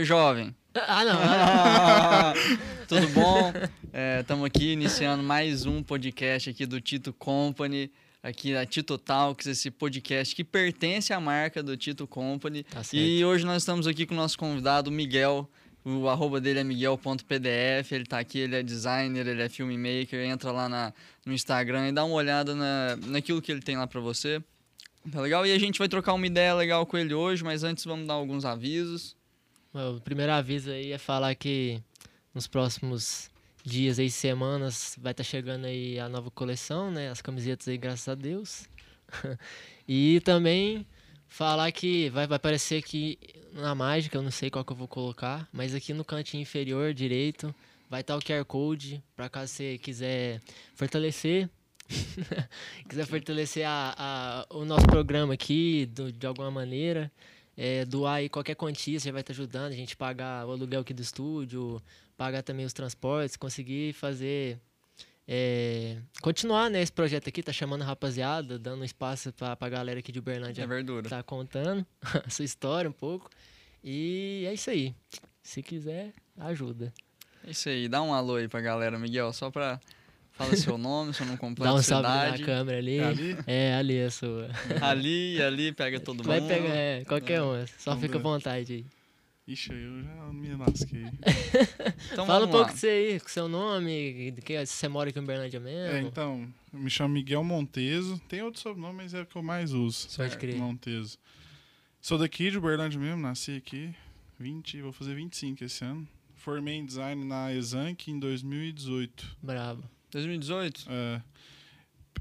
Oi, jovem. Ah, não. Tudo bom? Estamos aqui iniciando mais um podcast aqui do Tito Company, aqui da Tito Talks, esse podcast que pertence à marca do Tito Company. Tá e hoje nós estamos aqui com o nosso convidado, Miguel. O arroba dele é miguel.pdf, ele tá aqui, ele é designer, ele é filmmaker, entra lá na, no Instagram e dá uma olhada na, naquilo que ele tem lá para você. Tá legal? E a gente vai trocar uma ideia legal com ele hoje, mas antes vamos dar alguns avisos. O primeiro aviso aí é falar que nos próximos dias aí, semanas, vai estar chegando aí a nova coleção, né? As camisetas aí, graças a Deus. e também falar que vai, vai aparecer aqui na mágica, eu não sei qual que eu vou colocar, mas aqui no cantinho inferior direito vai estar o QR Code, para caso você quiser fortalecer. quiser fortalecer a, a, o nosso programa aqui do- de alguma maneira, é, doar aí qualquer quantia, você vai estar ajudando a gente pagar o aluguel aqui do estúdio, pagar também os transportes, conseguir fazer. é, continuar né, esse projeto aqui, tá chamando a rapaziada, dando espaço pra, pra galera aqui de Uberlândia É verdura. tá contando a sua história um pouco. E é isso aí. Se quiser, ajuda. É isso aí, dá um alô aí pra galera, Miguel, só pra. Fala seu nome, seu nome completo, Dá um salve na câmera ali. É ali? É, ali a sua. Ali, ali, pega todo Vai mundo. pegar, é, qualquer um. Só Vamos fica à ver. vontade aí. Ixi, eu já me lasquei. Então Fala um pouco lá. de você aí, com seu nome, de que se você mora aqui em Uberlândia mesmo. É, então, eu me chamo Miguel Monteso. Tem outro sobrenome, mas é o que eu mais uso. Pode crer. Monteso. Sou daqui de Uberlândia mesmo, nasci aqui. 20, vou fazer 25 esse ano. Formei em design na Exanc em 2018. Brabo. 2018? É,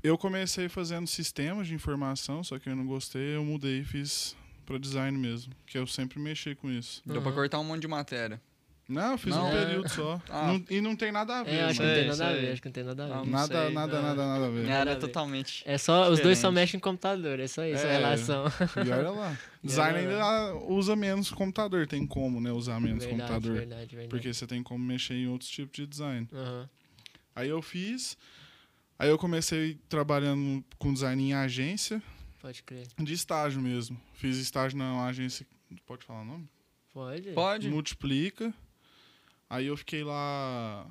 eu comecei fazendo sistemas de informação, só que eu não gostei, eu mudei e fiz para design mesmo, que eu sempre mexi com isso. Deu pra Uhum. cortar um monte de matéria. Não, eu fiz Não? um período só. Ah. Não- e não tem nada a ver. É, acho que não tem Sei, nada a ver, acho que não tem nada a ver. Ah, Nada, sei, nada, não. nada, nada a ver. Área é a ver. totalmente. É só, os dois só mexem em computador, é só isso, a É. relação. E olha lá. Design ainda usa menos computador, tem como, né, usar menos verdade, computador. verdade, verdade. Porque você tem como mexer em outros tipos de design. Aham. Aí eu fiz. Aí eu comecei trabalhando com design em agência, Pode crer. de estágio mesmo. Fiz estágio na agência. Pode falar o nome? Pode? Pode? Multiplica. Aí eu fiquei lá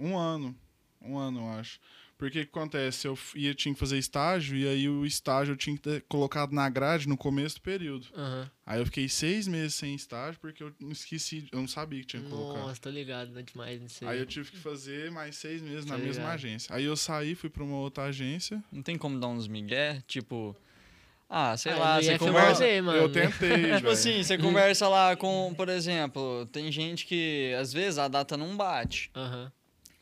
um ano. Um ano, eu acho. Porque o que acontece? Eu ia, tinha que fazer estágio, e aí o estágio eu tinha que ter colocado na grade no começo do período. Aham. Aí eu fiquei seis meses sem estágio porque eu não esqueci, eu não sabia que tinha que colocar. Nossa, tô ligado, não é demais nisso aí. Aí eu tive que fazer mais seis meses Tô na mesma ligado. agência. Aí eu saí, fui pra uma outra agência. Não tem como dar uns migué? Tipo. Ah, sei Ah, lá, você conversa. fazer, mano. Eu tentei, Tipo velho. assim, você conversa lá com, por exemplo, tem gente que às vezes a data não bate. Aham.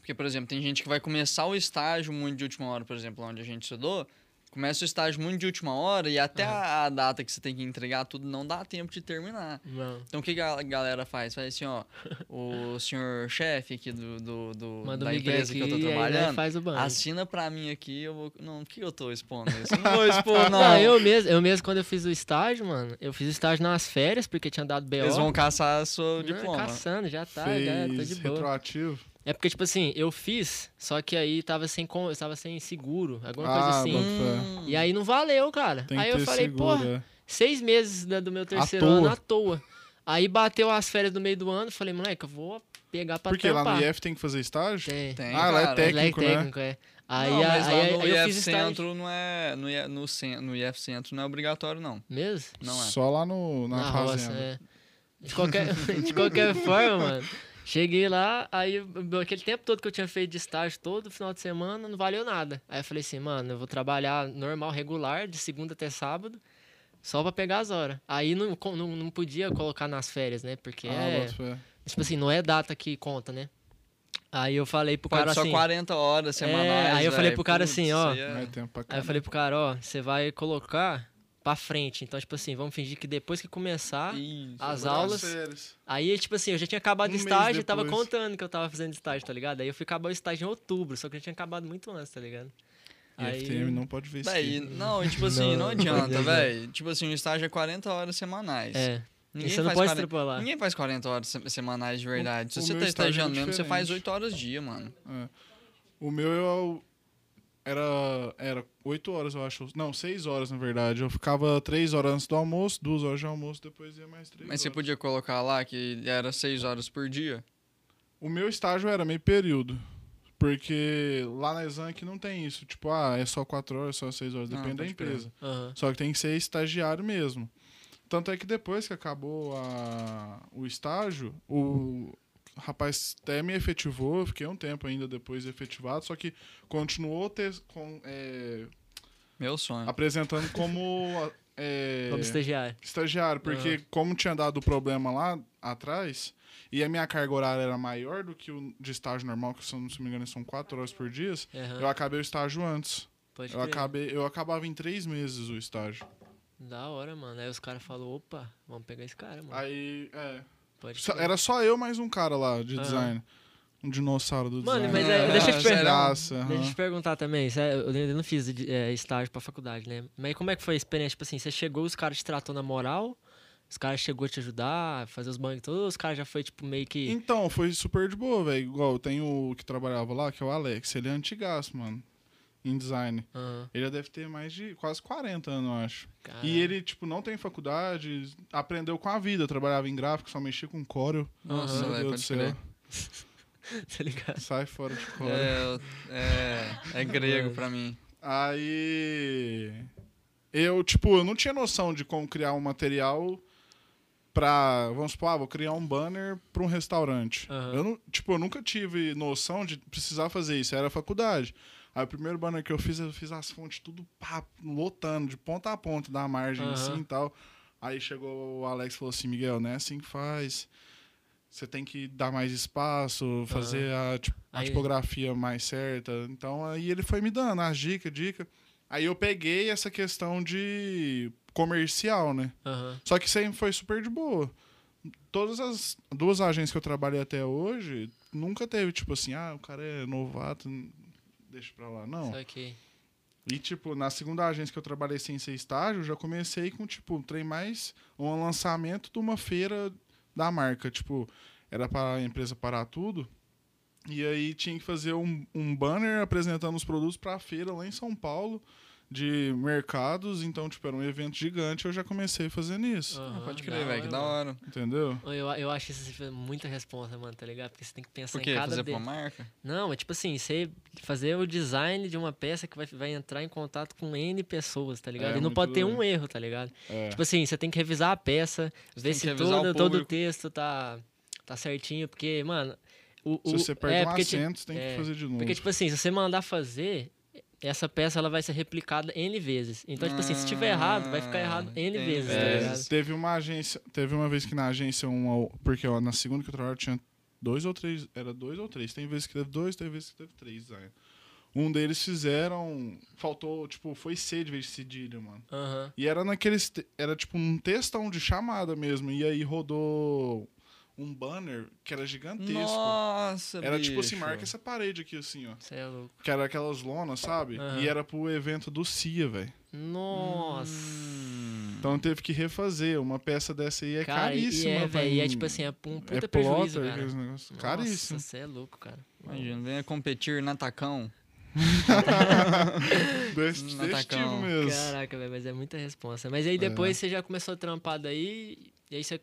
Porque, por exemplo, tem gente que vai começar o estágio muito de última hora, por exemplo, onde a gente estudou. Começa o estágio muito de última hora e até a, a data que você tem que entregar tudo não dá tempo de terminar. Não. Então o que a galera faz? Faz assim, ó, o senhor chefe aqui do, do, do- da empresa aqui que eu tô nós trabalhando, faz o banho. assina pra mim aqui, eu vou... Não, por que eu tô expondo isso? Eu Não vou expor, não. Não, eu mesmo, eu mesmo quando eu fiz o estágio, mano, eu fiz o estágio nas férias, porque tinha dado BO. Eles vão caçar seu Não, diploma. caçando, já tá, já tá Fez de boa. retroativo. É porque, tipo assim, eu fiz, só que aí tava sem, tava sem seguro, alguma Ah, coisa assim. Hum. E aí não valeu, cara. Tem aí eu falei, seguro, porra, é. seis meses da- do meu terceiro toa. ano à toa. Aí bateu as férias do meio do ano, falei, moleque, eu vou pegar pra Porque lá tampar. no IF tem que fazer estágio? Tem. Tem, Ah, lá é técnico. Ele é né? técnico, é. Aí, não, a- mas aí, lá aí no eu IF fiz estágio. Centro não é. No, no, cen- no IF Centro não é obrigatório, não. Mesmo? Não é. Só lá no, na, Na, roça, fazenda. é. De qualquer, de qualquer forma, mano. Cheguei lá, aí aquele tempo todo que eu tinha feito de estágio todo final de semana, não valeu nada. Aí eu falei assim, mano, eu vou trabalhar normal, regular, de segunda até sábado, só pra pegar as horas. Aí não, não, não podia colocar nas férias, né? Porque Ah, é. Tipo assim, não é data que conta, né? Aí eu falei pro Pode cara só assim. 40 horas semanais. É, aí eu falei velho. pro cara Putz, assim, ó, é- Aí eu falei pro cara, ó, você vai colocar pra frente. Então, tipo assim, vamos fingir que depois que começar. Isso. as aulas- férias. Aí, tipo assim, eu já tinha acabado Um o estágio e tava contando que eu tava fazendo estágio, tá ligado? Aí eu fui acabar o estágio em outubro, só que eu já tinha acabado muito antes, tá ligado? E FTM não pode ver isso. Não, tipo assim, Não, não, não adianta, velho. Tipo assim, o estágio é 40 horas semanais. É. Ninguém você não faz pode 40 extrapolar. Ninguém faz 40 horas se- semanais de verdade. Se o você tá é estagiando mesmo, você faz diferente. 8 horas dia, mano. O meu eu Era, era 8 horas, eu acho. Não, 6 horas, na verdade. Eu ficava 3 horas antes do almoço, 2 horas de almoço, depois ia mais 3 Mas você horas. podia colocar lá que era seis horas por dia? O meu estágio era meio período. Porque lá na Exanc não tem isso. Tipo, ah, é só 4 horas, só 6 horas. Ah, Depende da empresa. Aham. Só que tem que ser estagiário mesmo. Tanto é que depois que acabou a- o estágio, o rapaz até me efetivou, eu fiquei um tempo ainda depois efetivado, só que continuou ter, com, é, Meu sonho. apresentando como é, Como estagiário. estagiário, porque como tinha dado problema lá atrás, e a minha carga horária era maior do que o de estágio normal, que se eu não se me engano são 4 horas por dia, Aham. eu acabei o estágio antes. Pode Eu, crer. acabei, eu acabava em três meses o estágio. Da hora, mano. Aí os caras falaram, opa, vamos pegar esse cara, mano. Aí, é. Só- era só eu mais um cara lá de Aham. design. Um dinossauro do Mano, design. mas é, deixa eu te Ah, perguntar. Graça, Deixa eu te perguntar também, cê- eu ainda não fiz é, estágio pra faculdade, né? Mas como é que foi a experiência? Tipo assim, você chegou, os caras te tratou na moral, os caras chegou a te ajudar, fazer os banhos todos, os caras já foi, tipo, meio que... Então, foi super de boa, velho. Igual, tem o que trabalhava lá, que é o Alex. Ele é antigaço, mano. Em design. Aham, Ele já deve ter mais de quase 40 anos, eu acho. caralho. E ele, tipo, não tem faculdade, aprendeu com a vida. Trabalhava em gráfico, só mexia com Corel. Nossa. Meu velho, Deus do céu. tá ligado? Sai fora de Corel. É, é, é grego pra mim. Aí. Eu, tipo, eu não tinha noção de como criar um material pra. Vamos supor, ah, vou criar um banner pra um restaurante. Aham. Eu não, tipo, eu nunca tive noção de precisar fazer isso. Era faculdade. Aí o primeiro banner que eu fiz, eu fiz as fontes tudo pá, lotando, de ponta a ponta da margem, Aham. assim e tal. Aí chegou o Alex e falou assim: Miguel, não é assim que faz. Você tem que dar mais espaço, fazer a, tipo, a Aí- tipografia mais certa. Então aí ele foi me dando as dicas, dicas. Aí eu peguei essa questão de comercial, né? Aham. Só que sempre foi super de boa. Todas as duas agências que eu trabalhei até hoje, nunca teve, tipo assim, ah, o cara é novato, deixa pra lá. Não. Só que... E, tipo, na segunda agência que eu trabalhei sem ser estágio, eu já comecei com, tipo, um trem mais um lançamento de uma feira da marca. Tipo, era para a empresa parar tudo. E aí tinha que fazer um, um banner apresentando os produtos para a feira lá em São Paulo, de mercados. Então, tipo, era um evento gigante. Eu já comecei fazendo isso. Aham, Pode crer, velho, que da hora. Entendeu? Eu, eu acho isso assim, muita responsa, mano, tá ligado? Porque você tem que pensar Por quê? em cada Fazer de- pra marca? Não, é tipo assim, você fazer o design de uma peça que vai, vai entrar em contato com N pessoas, tá ligado? É, e não pode ter um erro, tá ligado? É. Tipo assim, você tem que revisar a peça, ver tem se que todo, o todo o texto tá, tá certinho, porque, mano. O, Se o- você perde é, um porque, ti- acento, você tem é, que fazer de novo. Porque, tipo assim, se você mandar fazer, essa peça ela vai ser replicada N vezes. Então, tipo assim, se tiver errado, vai ficar errado Ah, N vezes, tá É, ligado? teve uma agência, teve uma vez que na agência uma, porque ó, na segunda que eu trabalhava tinha dois ou três, era dois ou três. Tem vezes que teve dois, tem vezes que teve três design. Um deles fizeram, faltou, tipo, foi C de vez de cedilha, mano. Aham. E era naqueles, era tipo um textão de chamada mesmo, e aí rodou um banner que era gigantesco. Nossa, era tipo assim, bicho. marca essa parede aqui assim, ó. Você é louco. Que era aquelas lonas, sabe? Aham. E era pro evento do CIA, velho. Nossa. Hum. Então teve que refazer. Uma peça dessa aí é cara, caríssima. e é, velho, e é mim. tipo assim, é um puta é prejuízo, plotter, cara. Nossa, Caríssimo. você é louco, cara. Imagina, venha competir na Tacão. Desse, desse tipo mesmo. Caraca, velho, mas é muita responsa. Mas aí depois você já começou a trampar daí, e aí você,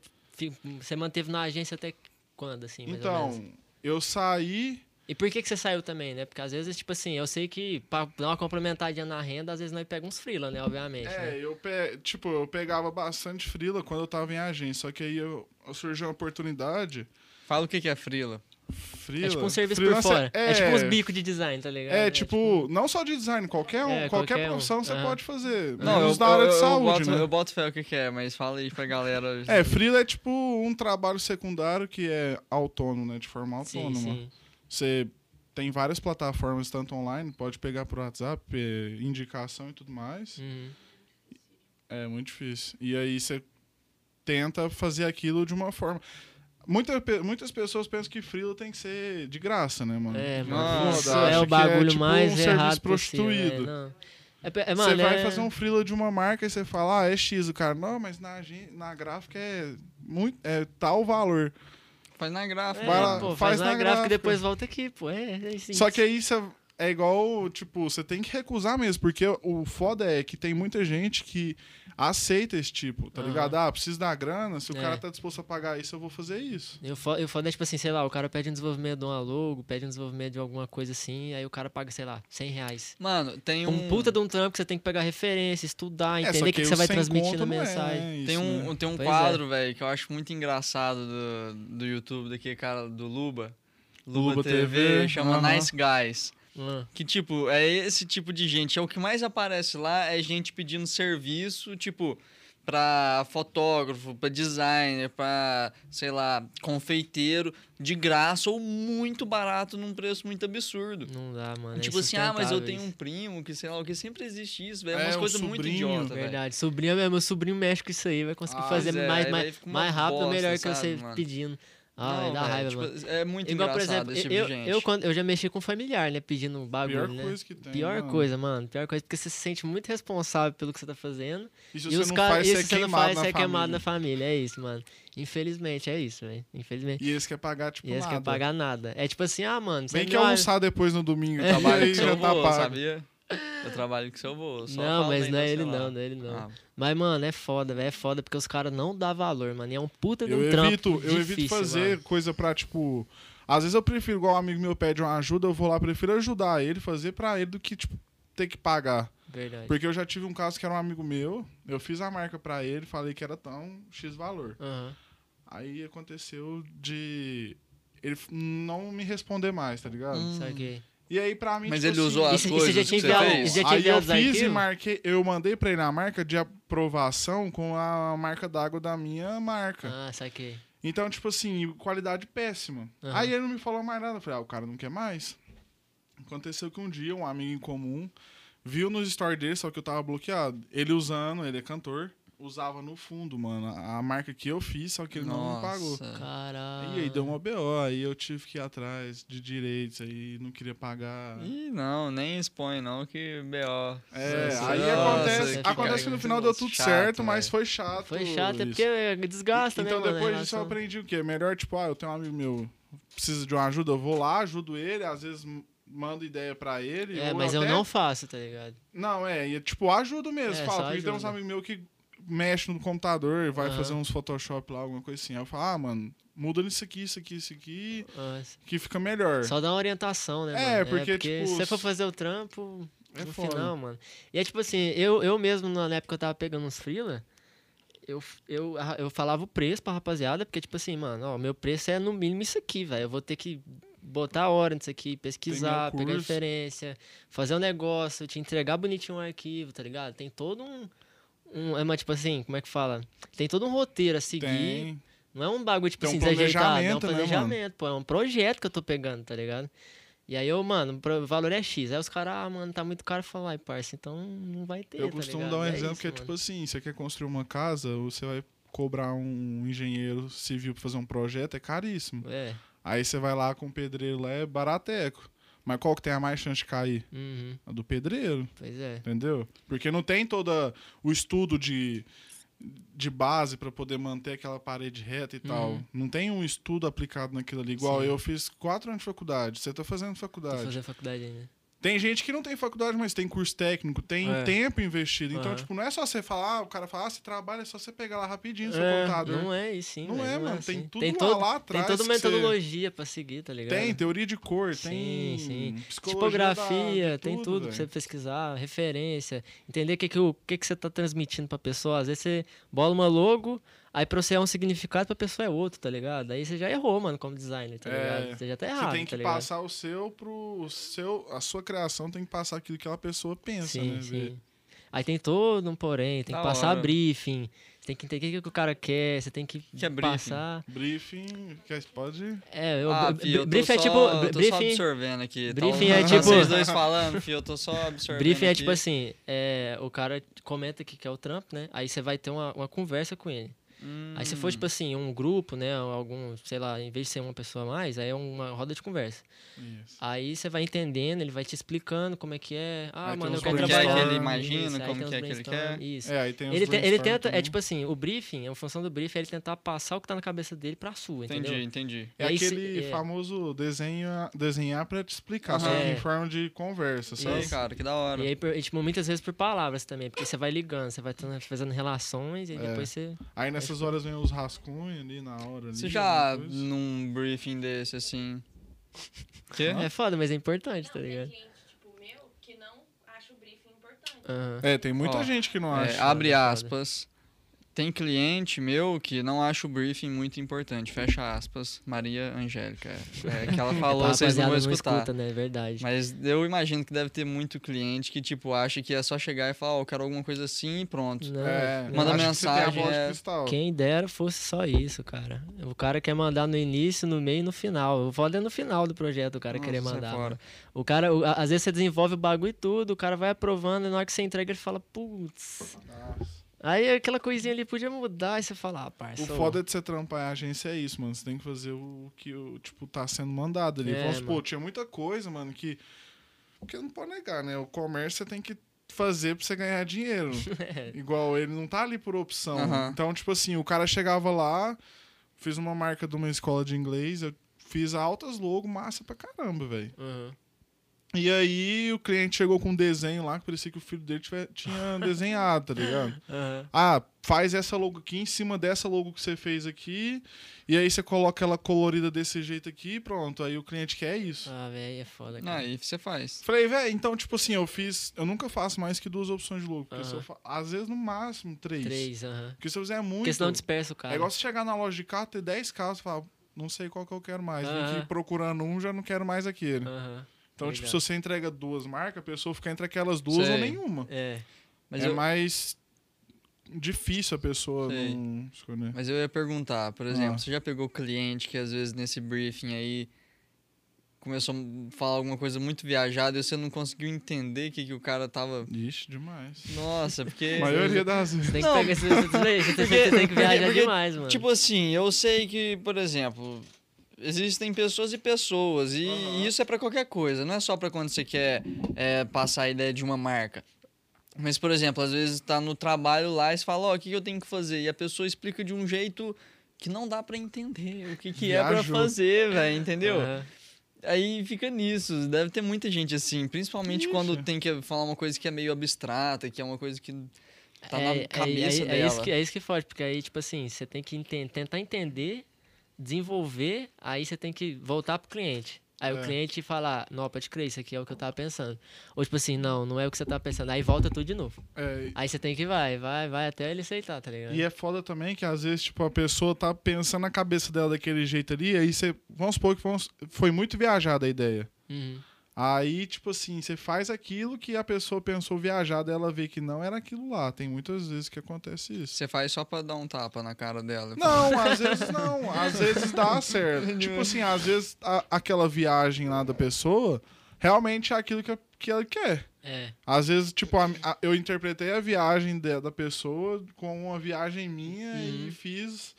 você manteve na agência até quando, assim, mais ou menos? Então, eu saí. E por que, que você saiu também, né? Porque às vezes, tipo assim, eu sei que pra dar uma complementadinha na renda, às vezes nós pegamos uns freela, né? Obviamente, É, né? eu pe... tipo, eu pegava bastante frila quando eu tava em agência. Só que aí eu, eu surgiu uma oportunidade. Fala o que que é frila. Frila. É tipo um serviço por fora. É, tipo uns é, bicos de design, tá ligado? É, tipo, não só de design, qualquer, um, É, qualquer, qualquer um. profissão você Aham. pode fazer. Não, eu, menos na área eu, de eu saúde, boto, né? eu boto fé o que que é, mas fala aí pra galera. É, freela é tipo um trabalho secundário que é autônomo, né? De forma sim, autônoma. sim. Você tem várias plataformas, tanto online, pode pegar por WhatsApp, eh, indicação e tudo mais. Uhum. É muito difícil. E aí você tenta fazer aquilo de uma forma. Muita, muitas pessoas pensam que freela tem que ser de graça, né, mano? É, Nossa, mano, isso acha é o que bagulho tipo, mais um errado serviço possível, prostituído. É, não. É, é, Você mano, vai é- fazer um freela de uma marca e você fala, ah, é X o cara. Não, mas na, na gráfica é, muito, é tal valor. Faz na gráfica. É, lá, pô, faz faz, na na gráfica e depois volta aqui, pô. É, é assim. Só que aí você, é igual, tipo, você tem que recusar mesmo, porque o foda é que tem muita gente que aceita esse tipo, tá Aham. ligado? Ah, preciso da grana, se o É. cara tá disposto a pagar isso, eu vou fazer isso. Eu fo- eu foda é, tipo assim, sei lá, o cara pede um desenvolvimento de uma logo, pede um desenvolvimento de alguma coisa assim, aí o cara paga, sei lá, 100 reais. Mano, tem Um um. puta de um trampo que você tem que pegar referência, estudar, É, entender o que, que você vai transmitir na é, mensagem. né, Tem isso, um, né? tem um Pois é. quadro, velho, que eu acho muito engraçado do, do YouTube, daquele cara do Luba. Luba, Luba TV, TV, chama aham. Nice Guys. Ah, Que, tipo, é esse tipo de gente. É o que mais aparece lá é gente pedindo serviço, tipo, pra fotógrafo, pra designer, pra, sei lá, confeiteiro, de graça ou muito barato num preço muito absurdo. não dá, mano. é tipo assim, ah, mas eu tenho um primo que, sei lá, o que sempre existe isso, velho. É, É umas um coisas muito idiota. Verdade, sobrinho mesmo, meu sobrinho mexe com isso aí, vai conseguir Ah, fazer é, mais, mais, mais rápido bosta, melhor que sabe, você mano? pedindo. Ah, Não, dá velho, raiva, tipo, mano. É muito Igual, por engraçado exemplo, esse tipo eu, de gente. eu, quando, eu já mexi com familiar, né? Pedindo bagulho, Pior né? coisa que tem. Pior mano. coisa, mano. Pior coisa, porque você se sente muito responsável pelo que você tá fazendo. E se e você os não caras, faz, e você se é você não faz, na você é queimado família. na família. É isso, mano. Infelizmente, é isso, velho. Infelizmente. E eles querem pagar, tipo, E eles nada. querem pagar nada. É tipo assim, ah, mano, você Bem é que almoçar depois no domingo. Eu e trabalho aí com já tá pago. sabia? Eu trabalho com seu avô. só Não, mas não é ele não, não é ele não. Ah, Mas, mano, é foda, velho. É foda porque os caras não dão valor, mano. E é um puta de um Eu trampo evito, eu evito fazer mano. coisa pra, tipo. Às vezes eu prefiro, igual um amigo meu pede uma ajuda, eu vou lá, prefiro ajudar ele, fazer pra ele do que, tipo, ter que pagar. Verdade. Porque eu já tive um caso que era um amigo meu, eu fiz a marca pra ele, falei que era tão X valor. Aham. Aí aconteceu de ele não me responder mais, tá ligado? Hum. Saquei. E aí pra mim, Mas tipo ele assim, usou as Isso- isso coisas já que tinha você enviado- fez? isso já tinha Aí eu fiz e marquei, eu mandei pra ele a marca de aprovação com a marca d'água da minha marca. Ah, saquei. Então, tipo assim, qualidade péssima. Aham. Aí ele não me falou mais nada. Eu falei, ah, o cara não quer mais. Aconteceu que um dia um amigo em comum viu nos stories dele, só que eu tava bloqueado. Ele usando, ele é cantor, usava no fundo, mano, a marca que eu fiz, só que ele não me pagou. Nossa. Caralho. E aí deu uma BO, aí eu tive que ir atrás de direitos, aí não queria pagar. Ih, não, nem expõe não, que B.O. É, Nossa, aí nossa, acontece, que acontece que no final deu tudo chato, certo, mas velho. foi chato. Foi chato, é isso. porque é, desgasta, então né, mano? a depois disso eu aprendi o quê? Melhor, tipo, ah, eu tenho um amigo meu, precisa de uma ajuda, eu vou lá, ajudo ele, às vezes mando ideia pra ele. É, mas eu até- não faço, tá ligado? Não, é, e, tipo, ajudo mesmo, É, fala, porque tem uns ajuda. amigos meus que mexe no computador, vai Aham. fazer uns Photoshop lá, alguma coisa assim. Aí eu falo, ah, mano, muda nisso aqui, isso aqui, isso aqui, Nossa. que fica melhor. Só dá uma orientação, né, É, mano? porque, tipo, se você for fazer o trampo, É no foda. final, mano. E é tipo assim, eu, eu mesmo, na época eu tava pegando uns freela, eu, eu, eu falava o preço pra rapaziada, porque, tipo assim, mano, ó, meu preço é no mínimo isso aqui, velho. Eu vou ter que botar a hora nisso aqui, pesquisar, pegar referência, fazer um negócio, te entregar bonitinho um arquivo, tá ligado? Tem todo um. Um é, mas, tipo assim, como é que fala? Tem todo um roteiro a seguir. Tem. Não é um bagulho, tipo Tem um assim, desajeitado. É um planejamento, né, pô. É um projeto que eu tô pegando, tá ligado? E aí eu, mano, o valor é X. Aí os caras, ah, mano, tá muito caro. Falo, ai, parça, então não vai ter, Eu tá costumo ligado? dar um É exemplo isso, que é mano. tipo assim, você quer construir uma casa, você vai cobrar um engenheiro civil pra fazer um projeto, é caríssimo. É, Aí você vai lá com o pedreiro lá, é barateco. Mas qual que tem a mais chance de cair? uhum, A do pedreiro, pois é. entendeu? Porque não tem todo o estudo de, de base pra poder manter aquela parede reta e tal. Uhum. Não tem um estudo aplicado naquilo ali. Igual Sim. eu fiz quatro anos de faculdade, você tá fazendo Tô faculdade. fazendo faculdade ainda. Tem gente que não tem faculdade, mas tem curso técnico, tem É. tempo investido. Então, tipo, não é só você falar, ah, o cara fala, ah, você trabalha, é só você pegar lá rapidinho o seu É, computador. não é isso, sim. Não velho, é, mano, assim. tem tudo tem lá, todo, lá atrás. Tem toda que você- metodologia pra seguir, tá ligado? Tem teoria de cor, Sim, tem sim. da- Tipografia, de tem tudo pra velho. você pesquisar, referência, entender o que, que, o que, que você tá transmitindo pra pessoa. Às vezes você bola uma logo, aí pra você é um significado, pra pessoa é outro, tá ligado? Aí você já errou, mano, como designer, tá É, ligado? Você já tá errado, Você tem tá que ligado? passar o seu pro o seu. A sua criação tem que passar aquilo que aquela pessoa pensa, sim, né? sim. Aí tem todo um porém, tem Da que passar hora. briefing, tem que entender o que, o cara quer, você tem que, Que é briefing? passar. Briefing, que pode. É, eu, Ah, br- fi, eu tô briefing é só, tipo. eu tô só briefing, absorvendo aqui. tá briefing um- é tá tipo- Vocês dois falando, fi, eu tô só absorvendo Briefing é aqui. tipo assim, é, o cara comenta que quer o trampo, né? Aí você vai ter uma, uma conversa com ele. Aí se for, tipo assim, um grupo, né? ou Algum, sei lá, em vez de ser uma pessoa a mais, aí é uma roda de conversa. Isso. Aí você vai entendendo, ele vai te explicando como é que é. Ah, Aí mano, eu quero como que é que trabalhar. ele imagina, Isso, como que é que ele quer. Isso. É, aí tem os Ele, te- ele tenta, é também. tipo assim, o briefing, a função do briefing é ele tentar passar o que tá na cabeça dele pra sua, Entendi, entendeu? entendi. É aí se- aquele é. famoso desenho, desenhar pra te explicar, só Aham. que É. em forma de conversa, sabe? Sei, cara, que da hora. E aí, por- e, tipo, muitas vezes por palavras também, porque você vai ligando, você vai fazendo relações e É. depois você. Aí nessas horas vem os rascunhos ali na hora. Ali, Você já, num briefing desse, assim... Quê? É foda, mas é importante, tá ligado? cliente, tipo, meu, que não acha o briefing importante. Aham. É, tem muita Ó, gente que não É, acha. abre foda. aspas. Tem cliente meu que não acha o briefing muito importante. Fecha aspas. Maria Angélica. É que ela falou, vocês não vão escutar. escuta, né? É verdade. Mas eu imagino que deve ter muito cliente que, tipo, acha que é só chegar e falar, ó, eu quero alguma coisa assim e pronto. Não, É, não. Manda que mensagem, de é- cristal. Quem dera fosse só isso, cara. O cara quer mandar no início, no meio e no final. O foda é no final do projeto o cara Nossa, querer mandar. fora. mano. O cara, às vezes você desenvolve o bagulho e tudo, o cara vai aprovando e na hora que você entrega ele fala, putz. Nossa. Aí aquela coisinha ali podia mudar e você fala, ah, parça. O foda de você trampar em agência é isso, mano. Você tem que fazer o que, o, tipo, tá sendo mandado ali. É, Vamos supor, tinha muita coisa, mano, que... Porque não pode negar, né? O comércio você tem que fazer pra você ganhar dinheiro. É. Igual ele não tá ali por opção. Então, tipo assim, o cara chegava lá, fiz uma marca de uma escola de inglês, eu fiz altas logo, massa pra caramba, velho. Uhum. E aí o cliente chegou com um desenho lá que parecia que o filho dele tiver- tinha desenhado, tá ligado? Aham. Ah, faz essa logo aqui em cima dessa logo que você fez aqui, e aí você coloca ela colorida desse jeito aqui, e pronto. Aí o cliente quer isso. Ah, velho, é foda, Não, cara. aí você faz. Falei, velho, então, tipo assim, eu fiz. Eu nunca faço mais que duas opções de logo. Porque se Aham. eu fa- às vezes no máximo três. Três, aham. Porque se eu fizer muito. Porque senão dispersa o cara. É igual você chegar na loja de carro, ter 10 carros e falar, não sei qual que eu quero mais. Vim Aham. aqui procurando um, já não quero mais aquele. Aham. Então, Tá tipo, se você entrega duas marcas, a pessoa fica entre aquelas duas ou Sei. nenhuma. É. Mas, é eu, mais difícil a pessoa Sei. não escolher. mas eu ia perguntar, por exemplo, Ah. você já pegou cliente que às vezes nesse briefing aí começou a falar alguma coisa muito viajada e você não conseguiu entender o que, que o cara tava. Ixi, demais. Nossa, porque. A maioria das vezes. Tem que Não, pegar esse, você tem que viajar porque, demais, mano. Tipo assim, eu sei que, por exemplo, existem pessoas e pessoas, e Aham. isso é pra qualquer coisa, não é só pra quando você quer é, passar a ideia de uma marca. Mas, por exemplo, às vezes tá no trabalho lá e você fala, ó, o que eu tenho que fazer? E a pessoa explica de um jeito que não dá pra entender o que, que é pra Viajou. fazer, velho, entendeu? Aham. Aí fica nisso, deve ter muita gente assim, principalmente quando Ixi. tem que falar uma coisa que é meio abstrata, que é uma coisa que tá é, na é- cabeça é, dela. É isso, que, é isso que fode, porque aí, tipo assim, você tem que tentar entender, desenvolver, aí você tem que voltar pro cliente. Aí É. o cliente falar, não, pode crer, isso aqui é o que eu tava pensando. Ou tipo assim, não, não é o que você tava pensando. Aí volta tudo de novo. É, Aí você tem que vai, vai, vai até ele aceitar, tá ligado? E é foda também que às vezes, tipo, a pessoa tá pensando na cabeça dela daquele jeito ali, aí você. Vamos supor que vamos- foi muito viajada a ideia. Uhum. Aí, tipo assim, você faz aquilo que a pessoa pensou viajada, ela vê que não era aquilo lá. Tem muitas vezes que acontece isso. Você faz só pra dar um tapa na cara dela. Não, às vezes não. Às vezes dá certo. tipo assim, às vezes a- aquela viagem lá da pessoa realmente é aquilo que, que ela quer. É. Às vezes, tipo, a- a- eu interpretei a viagem de- da pessoa com uma viagem minha Uhum. e fiz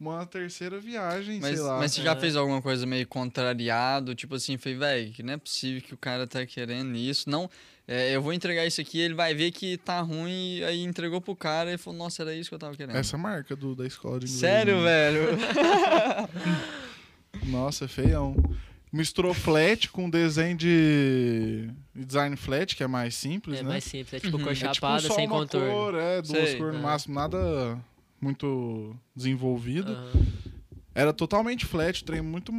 uma terceira viagem, Mas, sei lá. mas você já É. fez alguma coisa meio contrariado? Tipo assim, falei, velho, que não é possível que o cara tá querendo isso. Não, é, eu vou entregar isso aqui, ele vai ver que tá ruim, e aí entregou pro cara e falou, nossa, era isso que eu tava querendo. Essa marca do, da escola de inglês. Sério, né? velho? Nossa, é feião. Misturou flat com desenho de design flat, que é mais simples, É né? mais simples, é tipo Uhum. cor É É tipo chapada, sem contorno. cor, é, duas Sei. cores no É. máximo, nada muito desenvolvido. Aham. Era totalmente flat, trem muito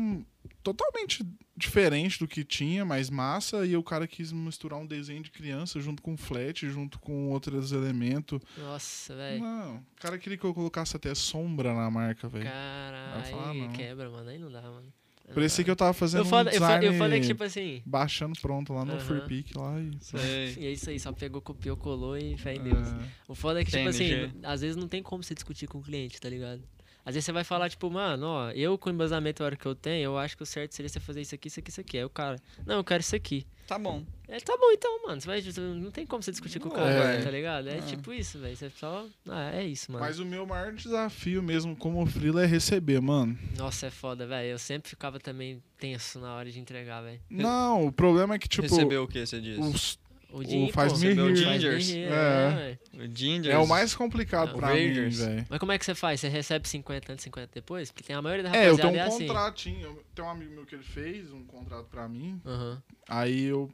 totalmente diferente do que tinha, mais massa, e o cara quis misturar um desenho de criança junto com flat, junto com outros elementos. Nossa, velho. Não, o cara queria que eu colocasse até sombra na marca, velho. Caralho, aí não. quebra, mano. Aí não dá, mano. Parecia que eu tava fazendo Eu falei, um design eu falei que, tipo assim. baixando pronto lá no Aham. Freepik lá e... Sei. E é isso aí, só pegou, copiou, colou e fé em Deus. É, O foda é que, tipo assim, às vezes não tem como você discutir com o cliente, tá ligado? Às vezes você vai falar, tipo, mano, ó, eu com o embasamento a hora que eu tenho, eu acho que o certo seria você fazer isso aqui, isso aqui, isso aqui. Aí o cara, não, eu quero isso aqui. Tá bom. É, tá bom então, mano. Você vai, não tem como você discutir com o cara, É. tá ligado? É Ah. tipo isso, velho. Você só. Ah, é isso, mano. Mas o meu maior desafio mesmo como freela é receber, mano. Nossa, é foda, velho. Eu sempre ficava também tenso na hora de entregar, velho. Não, o problema é que, tipo, Recebeu o que você disse? os- O Jim, faz pô, me rir. Gingers. Faz me rir, É. é, velho. O Ginger. é o mais complicado Não, pra mim, velho. Mas como é que você faz? Você recebe 50 antes, 50 depois? Porque tem a maioria da É, eu rapaziada tenho um é assim. contratinho. eu- Tem um amigo meu que ele fez um contrato pra mim. Aham. Aí eu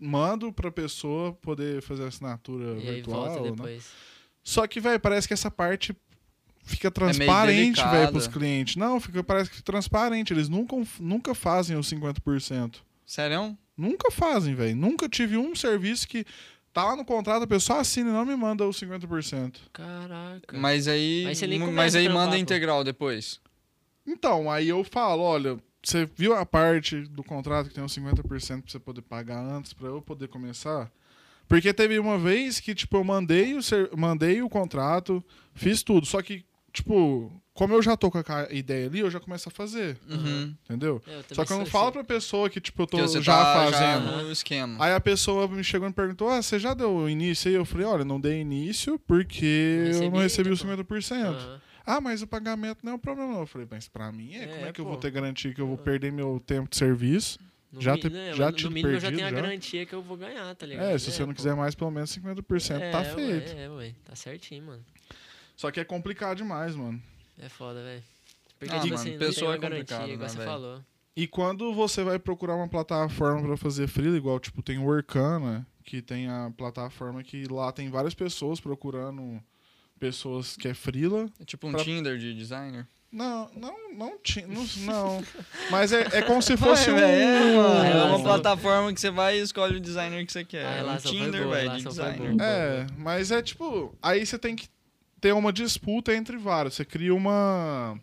mando pra pessoa poder fazer a assinatura E aí virtual. né? Só que, velho, parece que essa parte fica meio transparente, velho, delicada. pros clientes. Não, fica, parece que fica transparente. Eles nunca, nunca fazem os 50%. Sério? Nunca fazem, velho. Nunca tive um serviço que tá lá no contrato, a pessoa assina e não me manda os 50%. Caraca. Mas aí. Aí você nem mas a aí trampar, manda pô. integral depois. Então, aí eu falo, olha, você viu a parte do contrato que tem os 50% pra você poder pagar antes pra eu poder começar? Porque teve uma vez que, tipo, eu mandei o, ser- mandei o contrato, fiz tudo, só que, tipo, como eu já tô com a ideia ali, eu já começo a fazer, Uhum. entendeu? É, eu Só que eu não falo assim. pra pessoa que, tipo, eu tô já tá fazendo. já no esquema. Aí a pessoa me chegou e me perguntou: Ah, você já deu início aí? Eu falei: Olha, não dei início porque Não eu não recebi recebi os ainda, 50%. Aham. Ah, mas o pagamento não é um problema, não. Eu falei: Mas pra mim é. É, Como é que eu pô. vou ter garantia que eu vou perder meu tempo de serviço? No Já te- né, já No mínimo eu já perdido, tenho a já? garantia que eu vou ganhar, tá ligado? É, se você não pô. quiser mais, pelo menos 50% tá É, feito. Ué, é, ué. Tá certinho, mano. Só que é complicado demais, mano. É foda, velho. Porque, Ah, tipo mano, assim, pessoa é complicado, garantia, igual né, você falou. E quando você vai procurar uma plataforma pra fazer freela, igual, tipo, tem o Workana, que tem a plataforma que lá tem várias pessoas procurando pessoas que é freela. É tipo um Pra- Tinder de designer. Não, não, não tinha. Não, não. Mas é, é como se fosse Ué, um. velho, é, mano, A é uma plataforma que você vai e escolhe o designer que você quer. A É um Tinder, velho, de designer. boa. É, mas é tipo. Aí você tem que ter uma disputa entre vários. Você cria uma.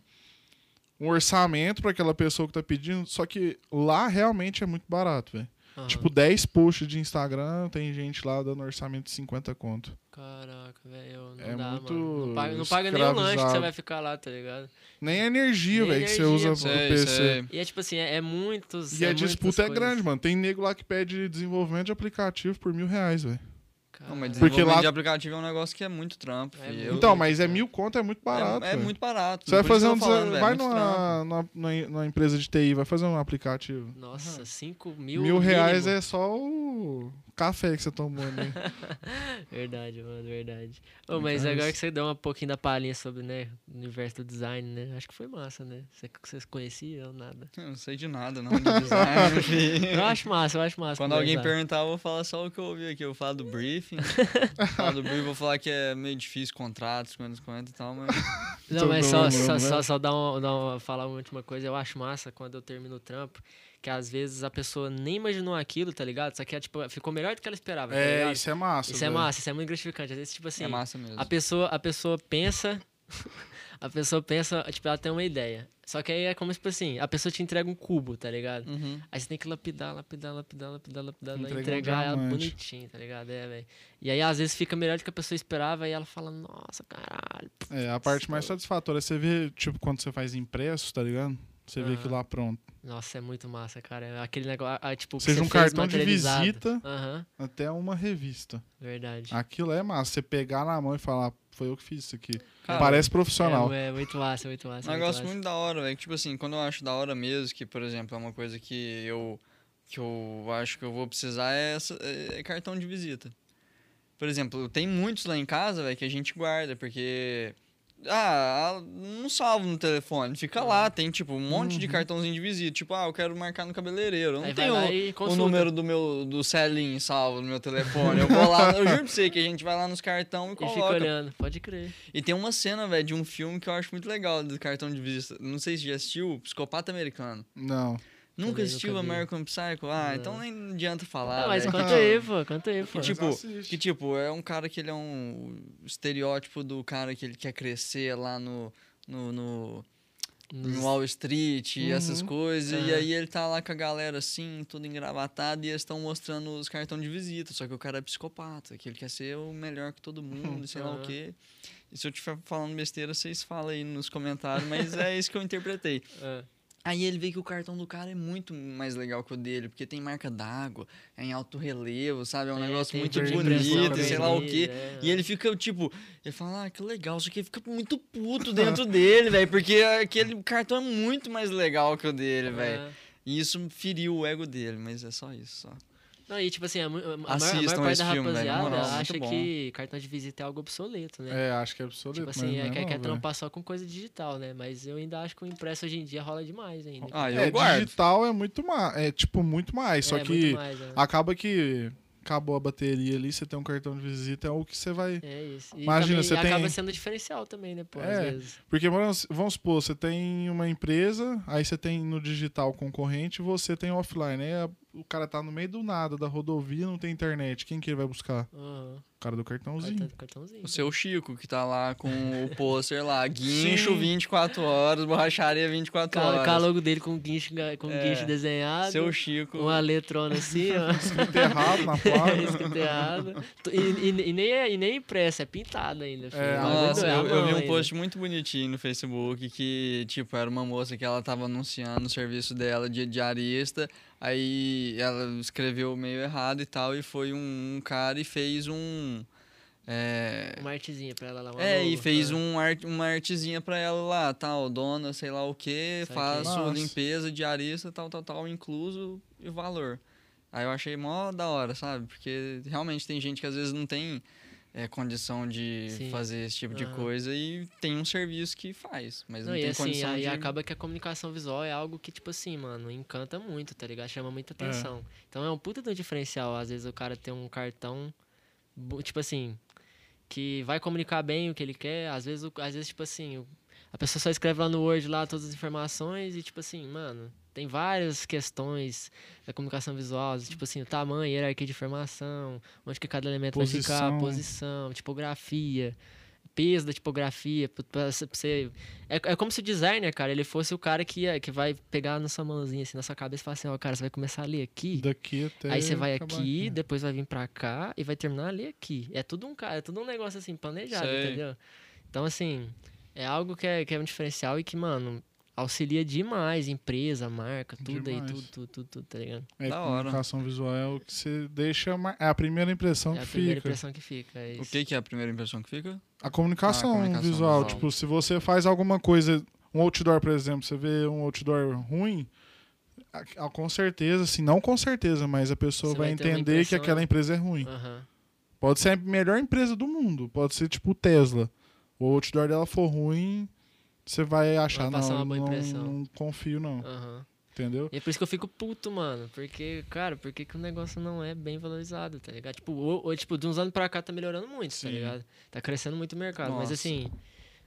Um orçamento pra aquela pessoa que tá pedindo. Só que lá realmente é muito barato, velho. Aham. Tipo, 10 posts de Instagram, tem gente lá dando orçamento de 50 conto. Caraca, velho, não É dá, muito mano. Não paga, não paga nem o lanche que você vai ficar lá, tá ligado? Nem a energia, velho, que você usa pô. pro Sei, PC. sei. E é tipo assim, é, é muitos. E é a disputa é coisas. grande, mano. Tem nego lá que pede desenvolvimento de aplicativo por mil reais, velho. Não, mas. Porque desenvolvimento lá- de aplicativo é um negócio que é muito trampo. É filho. Então, mas é mil conto, é muito barato. é, é muito barato. Você vai fazer um. falando, vai é numa, numa, numa- numa empresa de TI, vai fazer um aplicativo. Nossa, 5 mil. Mil, reais mínimo. é só o café que você tomou ali. Verdade, mano, verdade. Então mas é agora que você deu um pouquinho da palhinha sobre, né, o universo do design, né? Acho que foi massa, né? Você, vocês conheciam ou nada? Eu não sei de nada, não, de design. Eu acho massa, eu acho massa. Quando alguém perguntar, eu vou falar só o que eu ouvi aqui. Eu vou falar do briefing. falar do briefing, vou falar que é meio difícil, contratos, quantos, quantos e tal, mas... Não, mas só, só, né? só, só dar uma, dar uma- falar uma última coisa. Eu acho massa quando eu termino o trampo, que às vezes a pessoa nem imaginou aquilo, tá ligado? Só que é, tipo, ficou melhor do que ela esperava, tá é, ligado? isso é massa. Isso é velho. massa, isso é muito gratificante. Às vezes, tipo assim, é massa mesmo. a pessoa, a pessoa pensa. a pessoa pensa, tipo, ela tem uma ideia. Só que aí é como tipo assim, a pessoa te entrega um cubo, tá ligado? Uhum. Aí você tem que lapidar, lapidar, lapidar, lapidar, lapidar, Entregar um entregar ela bonitinho, tá ligado? É, velho. E aí às vezes fica melhor do que a pessoa esperava e ela fala, nossa, caralho. É, a parte mais satisfatória é você ver, tipo, quando você faz impresso, tá ligado? Você vê Aham. aquilo lá pronto. Nossa, é muito massa, cara. É Aquele negócio, ah, tipo, Seja um cartão de visita Aham, até uma revista. verdade. Aquilo é massa. Você pegar na mão e falar, foi eu que fiz isso aqui. Cara, Parece profissional. É, é muito massa, muito massa. Um negócio massa. muito da hora, velho. Tipo assim, quando eu acho da hora mesmo, que, por exemplo, é uma coisa que eu, que eu acho que eu vou precisar, é, essa, é cartão de visita. Por exemplo, tem muitos lá em casa, velho, que a gente guarda, porque. Ah, não salvo no telefone. Fica lá, tem tipo um monte de cartãozinho de visita. Tipo, ah, eu quero marcar no cabeleireiro. Eu não Aí tenho o número do meu do Celim salvo no meu telefone. Eu vou lá, eu juro pra você que a gente vai lá nos cartão e E fica coloca. olhando, pode crer. E tem uma cena, velho, de um filme que eu acho muito legal do cartão de visita. Não sei se já assistiu, Psicopata Americano. Não. Nunca Também assistiu. American Psycho? Ah, Não. então nem adianta falar. Ah, mas conta aí, pô, conta aí, pô. Que tipo, que tipo, é um cara que ele é um estereótipo do cara que ele quer crescer lá no. no, no em Wall Street e essas Uhum. coisas. E Aham. aí ele tá lá com a galera assim, tudo engravatado, e eles estão mostrando os cartões de visita. Só que o cara é psicopata, que ele quer ser o melhor que todo mundo, sei lá o Aham. quê. E se eu estiver falando besteira, vocês falam aí nos comentários, mas é isso que eu interpretei. Ah, Aí ele vê que o cartão do cara é muito mais legal que o dele, porque tem marca d'água, é em alto relevo, sabe? É um é, negócio muito bonito, sei lá o quê. é. E ele fica, tipo, ele fala, ah, que legal, só que ele fica muito puto dentro dele, velho, porque aquele cartão é muito mais legal que o dele, velho. Ah. E isso feriu o ego dele, mas é só isso, só. Não, e tipo assim, a, a maior, a maior Assistam parte da filme, na rapaziada moral, acha que cartão de visita é algo obsoleto, né? É, acho que é obsoleto. Tipo assim, é, quer, não, quer velho. trampar só com coisa digital, né? Mas eu ainda acho que o impresso hoje em dia rola demais ainda. Ah, eu É, guardo. digital é muito mais. É tipo muito mais. Só É, que muito mais, né? acaba que acabou a bateria ali, você tem um cartão de visita, é o que você vai. É isso. E Imagina, também você acaba tem- sendo diferencial também, né, pô? É. Às vezes. Porque vamos, vamos supor, você tem uma empresa, aí você tem no digital concorrente, você tem offline. Aí a- o cara tá no meio do nada, da rodovia, não tem internet. Quem que ele vai buscar? Aham. O cara do cartãozinho. Cartão, cartãozinho. O seu Chico, que tá lá com o pôster lá, guincho Sim. 24 horas, borracharia 24 Ca- horas. Ca logo dele com guincho, com É. guincho desenhado. Seu Chico. Uma letrona assim, ó. Escrito errado na placa. Escrito errado. E, e- e nem é, e nem impresso, é pintado ainda. filho. É, O Nossa, é eu, eu vi um ainda. post muito bonitinho no Facebook que, tipo, era uma moça que ela tava anunciando o serviço dela de diarista, aí ela escreveu meio errado e tal, e foi um, um cara e fez um... É, Uma artezinha pra ela lá. é, e logo. fez Ah. um art, uma artezinha pra ela lá, tal, dona, sei lá o que, Saquei. faço Nossa. limpeza, diarista, tal, tal, tal, incluso e o valor. Aí eu achei mó da hora, sabe? Porque realmente tem gente que às vezes não tem é, condição de Sim. fazer esse tipo de Aham. coisa e tem um serviço que faz, mas não, Não, tem assim, condição aí de... acaba que a comunicação visual é algo que, tipo assim, mano, encanta muito, tá ligado? Chama muita É. atenção. Então é um puta do diferencial, às vezes, o cara ter um cartão, tipo assim, que vai comunicar bem o que ele quer, às vezes, às vezes tipo assim, a pessoa só escreve lá no Word lá todas as informações e, tipo assim, mano, tem várias questões da comunicação visual, tipo assim, o tamanho, hierarquia de informação, onde que cada elemento vai ficar, Posição. posição, tipografia, peso da tipografia, pra- você-. É, é como se o designer, cara, ele fosse o cara que, ia, que vai pegar na sua mãozinha, assim, na sua cabeça e falar assim, ó, cara, você vai começar a ler aqui, Daqui até. aí você vai acabar aqui, depois vai vir pra cá e vai terminar a ler aqui. É tudo um cara, é tudo um negócio assim, planejado, Sei. entendeu? Então, assim, é algo que é, que é um diferencial e que, mano, auxilia demais empresa, marca, tudo aí, Demais. tudo, tudo, tudo, tudo, tá ligado? É, Da hora. comunicação visual é o que você deixa. mar- É a primeira impressão É que a primeira fica. impressão que fica. É O isso. que, que é a primeira impressão que fica? A comunicação, Ah, a comunicação visual, visual. tipo, se você faz alguma coisa, um outdoor, por exemplo, você vê um outdoor ruim, com certeza, assim, não com certeza, mas a pessoa vai, vai entender que aquela né? empresa é ruim. Aham. Pode ser a melhor empresa do mundo, pode ser tipo o Tesla. O outdoor dela for ruim, você vai achar, passar não, uma boa não, impressão. não confio não, Aham. entendeu? E é por isso que eu fico puto, mano. Porque, cara, por que, que o negócio não é bem valorizado, tá ligado? Tipo, ou, ou, tipo, de uns anos pra cá tá melhorando muito, tá Sim. ligado? Tá crescendo muito o mercado. Mas Nossa. assim,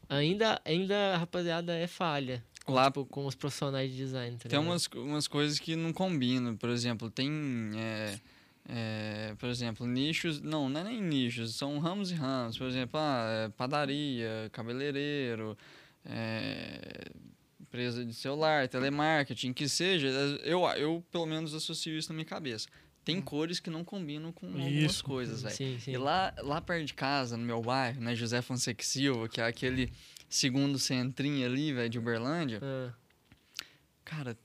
ainda, ainda a rapaziada é falha. com, Lá- tipo, com os profissionais de design, tá Tem umas, umas coisas que não combinam. Por exemplo, tem. é, é, por exemplo, nichos. Não, não é nem nichos, são ramos e ramos. Por exemplo, ah, é padaria, cabeleireiro, é, empresa de celular, telemarketing, que seja. Eu, eu, pelo menos, associo isso na minha cabeça. Tem cores que não combinam com algumas Isso. coisas, velho. E lá, lá perto de casa, no meu bairro, né, José Fonseca Silva, que é aquele segundo centrinho ali, velho, de Uberlândia. Ah, Cara,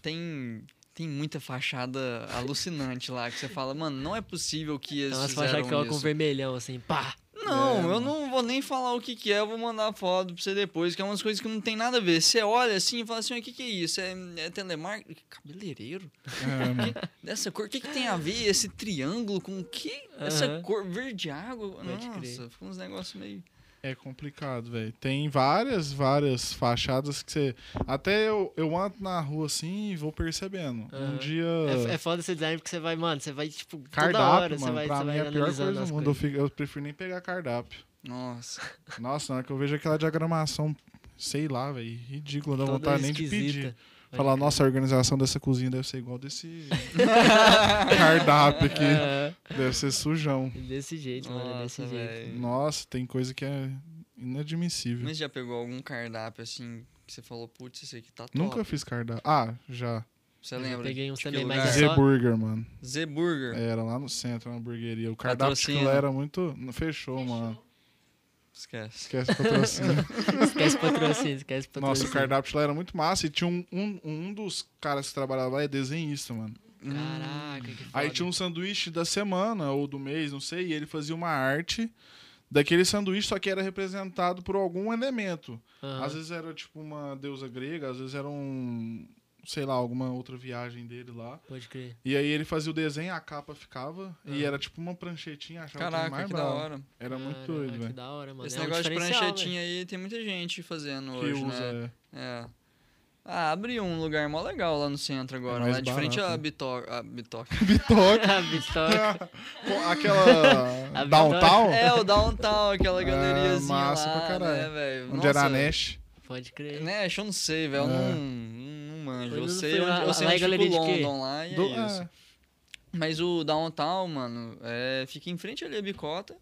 tem tem muita fachada alucinante lá que você fala, mano, não é possível que é eles umas fizeram faixas que isso. vermelhão, assim, pá! Não, É, eu não vou nem falar o que que é, eu vou mandar foto pra você depois, que é umas coisas que não tem nada a ver. Você olha assim e fala assim, o que que é isso? É, é telemarketing? Cabeleireiro? É. Dessa cor? O que que tem a ver esse triângulo com o que? Essa cor verde água? Pode crer. Nossa, fica uns negócios meio... É complicado, velho. Tem várias, várias fachadas que você. Até eu, eu ando na rua assim e vou percebendo. Um Aham. dia. É, é foda esse design porque você vai, mano, você vai, tipo, toda cardápio, hora mano. você vai, pra você mim vai é a pior coisa do mundo. Eu, fico- eu prefiro nem pegar cardápio. Nossa. Nossa, na hora que eu vejo aquela diagramação, sei lá, velho, ridícula, não dá Toda vontade nem de pedir. Falar, nossa, a organização dessa cozinha deve ser igual desse cardápio aqui. É, Deve ser sujão. desse jeito, mano, é desse Nossa, jeito. Nossa, tem coisa que é inadmissível. Mas já pegou algum cardápio assim Que você falou, putz, esse aqui tá top. Nunca fiz cardápio. Ah, já. Você Eu lembra? peguei uns também, mas é Z Burger, mano. Z Burger. Era lá no centro, na hamburgueria. O cardápio de lá era muito. Não fechou, mano. Esquece. Esquece o patrocínio. Esquece patrocínio, esquece patrocínio. Nossa, o cardápio lá era muito massa. E tinha um, um, um dos caras que trabalhava lá é desenhista, mano. Caraca, que foda. Aí tinha um sanduíche da semana ou do mês, não sei, e ele fazia uma arte daquele sanduíche, só que era representado por algum elemento. Aham. Às vezes era tipo uma deusa grega, às vezes era um, sei lá, alguma outra viagem dele lá. Pode crer. E aí ele fazia o desenho, a capa ficava, e Ah. era tipo uma pranchetinha, achava que Caraca, mais que da hora. Era muito doido, Que velho. da hora, mano. Esse É um negócio de diferencial, pranchetinha aí tem muita gente fazendo Que hoje, usa, né? é. É. Ah, abriu um lugar mó legal lá no centro agora, mais lá de frente à né? Bitoca. A Bitoca. Bitoca. velho. A Vitória. Com aquela A downtown, é, o Downtown, aquela Ah, galeriazinha massa lá, pra caralho. né, onde era a Nossa, Nash. Pode crer. Nash, eu não sei, velho. Eu É. não, não manjo. Eu sei onde, eu sei é onde fica galeria o? London lá e Do- é isso. é. Mas o Downtown, mano, é, fica em frente ali a Bicota.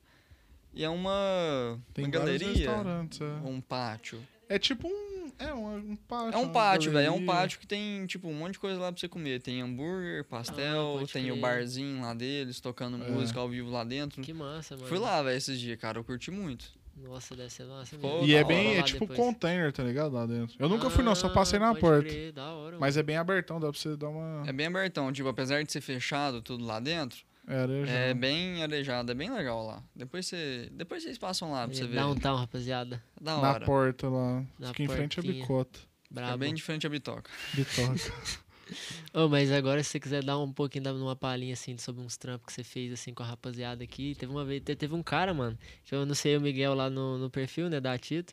E é uma, Tem uma galeria. É, Um pátio. É tipo um. É um, um pátio. É um pátio, velho. É um pátio que tem, tipo, um monte de coisa lá pra você comer. Tem hambúrguer, pastel, Ah, tem o crer. barzinho lá deles, tocando É. música ao vivo lá dentro. Que massa, mano. Fui lá, velho, esses dias, cara. Eu curti muito. Nossa, deve ser massa mesmo. E é bem. É tipo depois. container, tá ligado? Lá dentro. Eu nunca fui, não, só passei na Ah, porta. crer, da hora, Mas é bem abertão, dá pra você dar uma. É bem abertão. Tipo, apesar de ser fechado tudo lá dentro, É, arejado. é bem arejado. É bem legal lá. Depois, você, depois vocês passam lá pra você mano. ver. Downtown, rapaziada. Da Na hora. porta lá. Na Fica em frente à bicota. Brabo. É bem de frente à bitoca. Bitoca. Ô, mas agora, se você quiser dar um pouquinho, dar uma palhinha, assim, sobre uns trampos que você fez, assim, com a rapaziada aqui. Teve uma vez, te- teve um cara, mano, que eu não sei o Miguel lá no, no perfil, né, da Tito.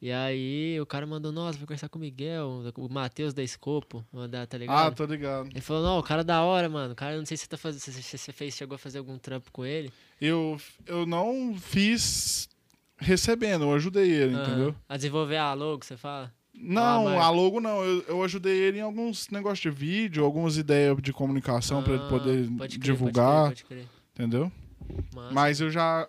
E aí, o cara mandou, nossa, vou conversar com o Miguel, o Matheus da Escopo, mandar, tá ah, ligado? tô ligado. Ele falou, não, o cara é da hora, mano. O cara, não sei se você tá fazendo, se você fez, chegou a fazer algum trampo com ele. Eu, eu não fiz recebendo, eu ajudei ele, Aham. entendeu? A desenvolver a logo, você fala? Não, marca. a logo não. Eu, eu ajudei ele em alguns negócios de vídeo, algumas ideias de comunicação pra ele Ah, poder pode crer, divulgar, Pode crer, entendeu? pode crer. Massa. Mas eu já.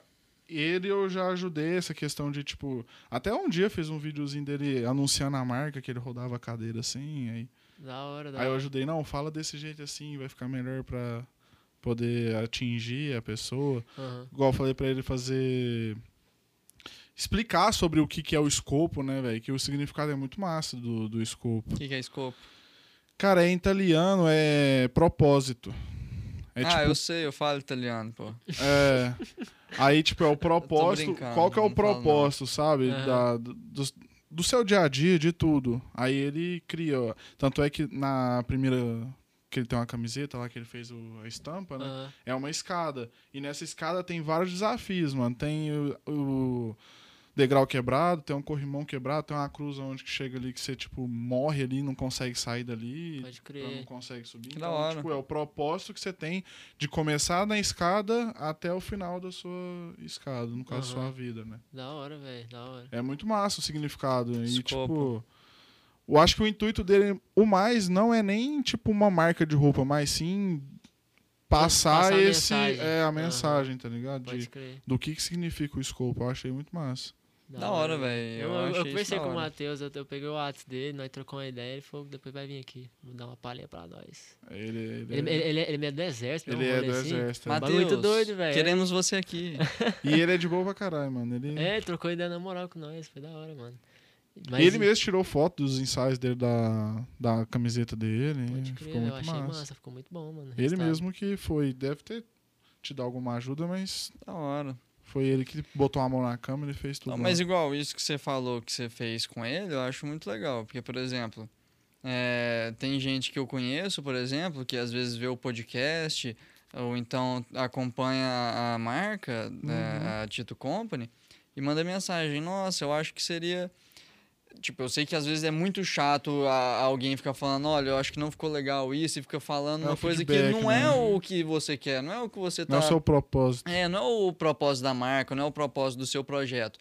Ele eu já ajudei essa questão de, tipo. Até um dia fiz um videozinho dele anunciando a marca, que ele rodava a cadeira assim. Aí, Da hora, da aí eu ajudei, não, fala desse jeito assim, vai ficar melhor pra poder atingir a pessoa. Aham. Igual eu falei pra ele fazer. Explicar sobre o que, que é o escopo, né, velho? Que o significado é muito massa do, do escopo. O que, que é escopo? Cara, é em italiano, é propósito. É ah, tipo, eu sei, eu falo italiano, pô. É. Aí, tipo, é o propósito. Qual que é o propósito, sabe? Aham. Da, do, do- do seu dia a dia, de tudo. Aí ele cria. ó. Tanto é que na primeira. Que ele tem uma camiseta lá que ele fez o- a estampa, né? Aham. É uma escada. E nessa escada tem vários desafios, mano. Tem o, o degrau quebrado, tem um corrimão quebrado, tem uma cruz onde que chega ali que você, tipo, morre ali, não consegue sair dali. Pode Então não crer. consegue subir. Que então, da hora. tipo, é o propósito que você tem de começar na escada até o final da sua escada, no caso, Aham. sua vida, né? Da hora, velho. Da hora. É muito massa o significado. E, Escopo. tipo. Eu acho que o intuito dele, o mais, não é nem, tipo, uma marca de roupa, mas sim passar, Passar a esse. mensagem. É, a mensagem, tá ligado? Pode De, crer. do que, que significa o escopo. Eu achei muito massa. Da hora, velho. Eu, Eu eu, eu conversei com o. Matheus, eu, eu peguei o WhatsApp dele, nós trocamos uma ideia, ele falou depois vai vir aqui, vou dar uma palhinha pra nós. Ele, ele, Ele, ele, ele, ele é do exército, né? ele é do assim. exército. Bagulho muito doido, velho. Queremos você aqui. E ele é de boa pra caralho, mano. Ele, É, ele trocou ideia na moral com nós, foi da hora, mano. Mas, ele mesmo tirou foto dos ensaios dele da, da camiseta dele. Pode ficou crer, eu muito achei massa. massa. ficou muito bom, mano. Ele mesmo que foi. Deve ter te dado alguma ajuda, mas Da hora. Foi ele que botou a mão na câmera e fez tudo. Não, lá. mas igual isso que você falou que você fez com ele, eu acho muito legal. Porque, por exemplo, é, tem gente que eu conheço, por exemplo, que às vezes vê o podcast ou então acompanha a marca, né, a Tito Company, e manda mensagem: Nossa, eu acho que seria. Tipo, eu sei que às vezes é muito chato a- alguém ficar falando, olha, eu acho que não ficou legal isso, e fica falando É uma coisa que não né? é o que você quer, não é o que você tá Não é o seu propósito. é, não é o propósito da marca, não é o propósito do seu projeto.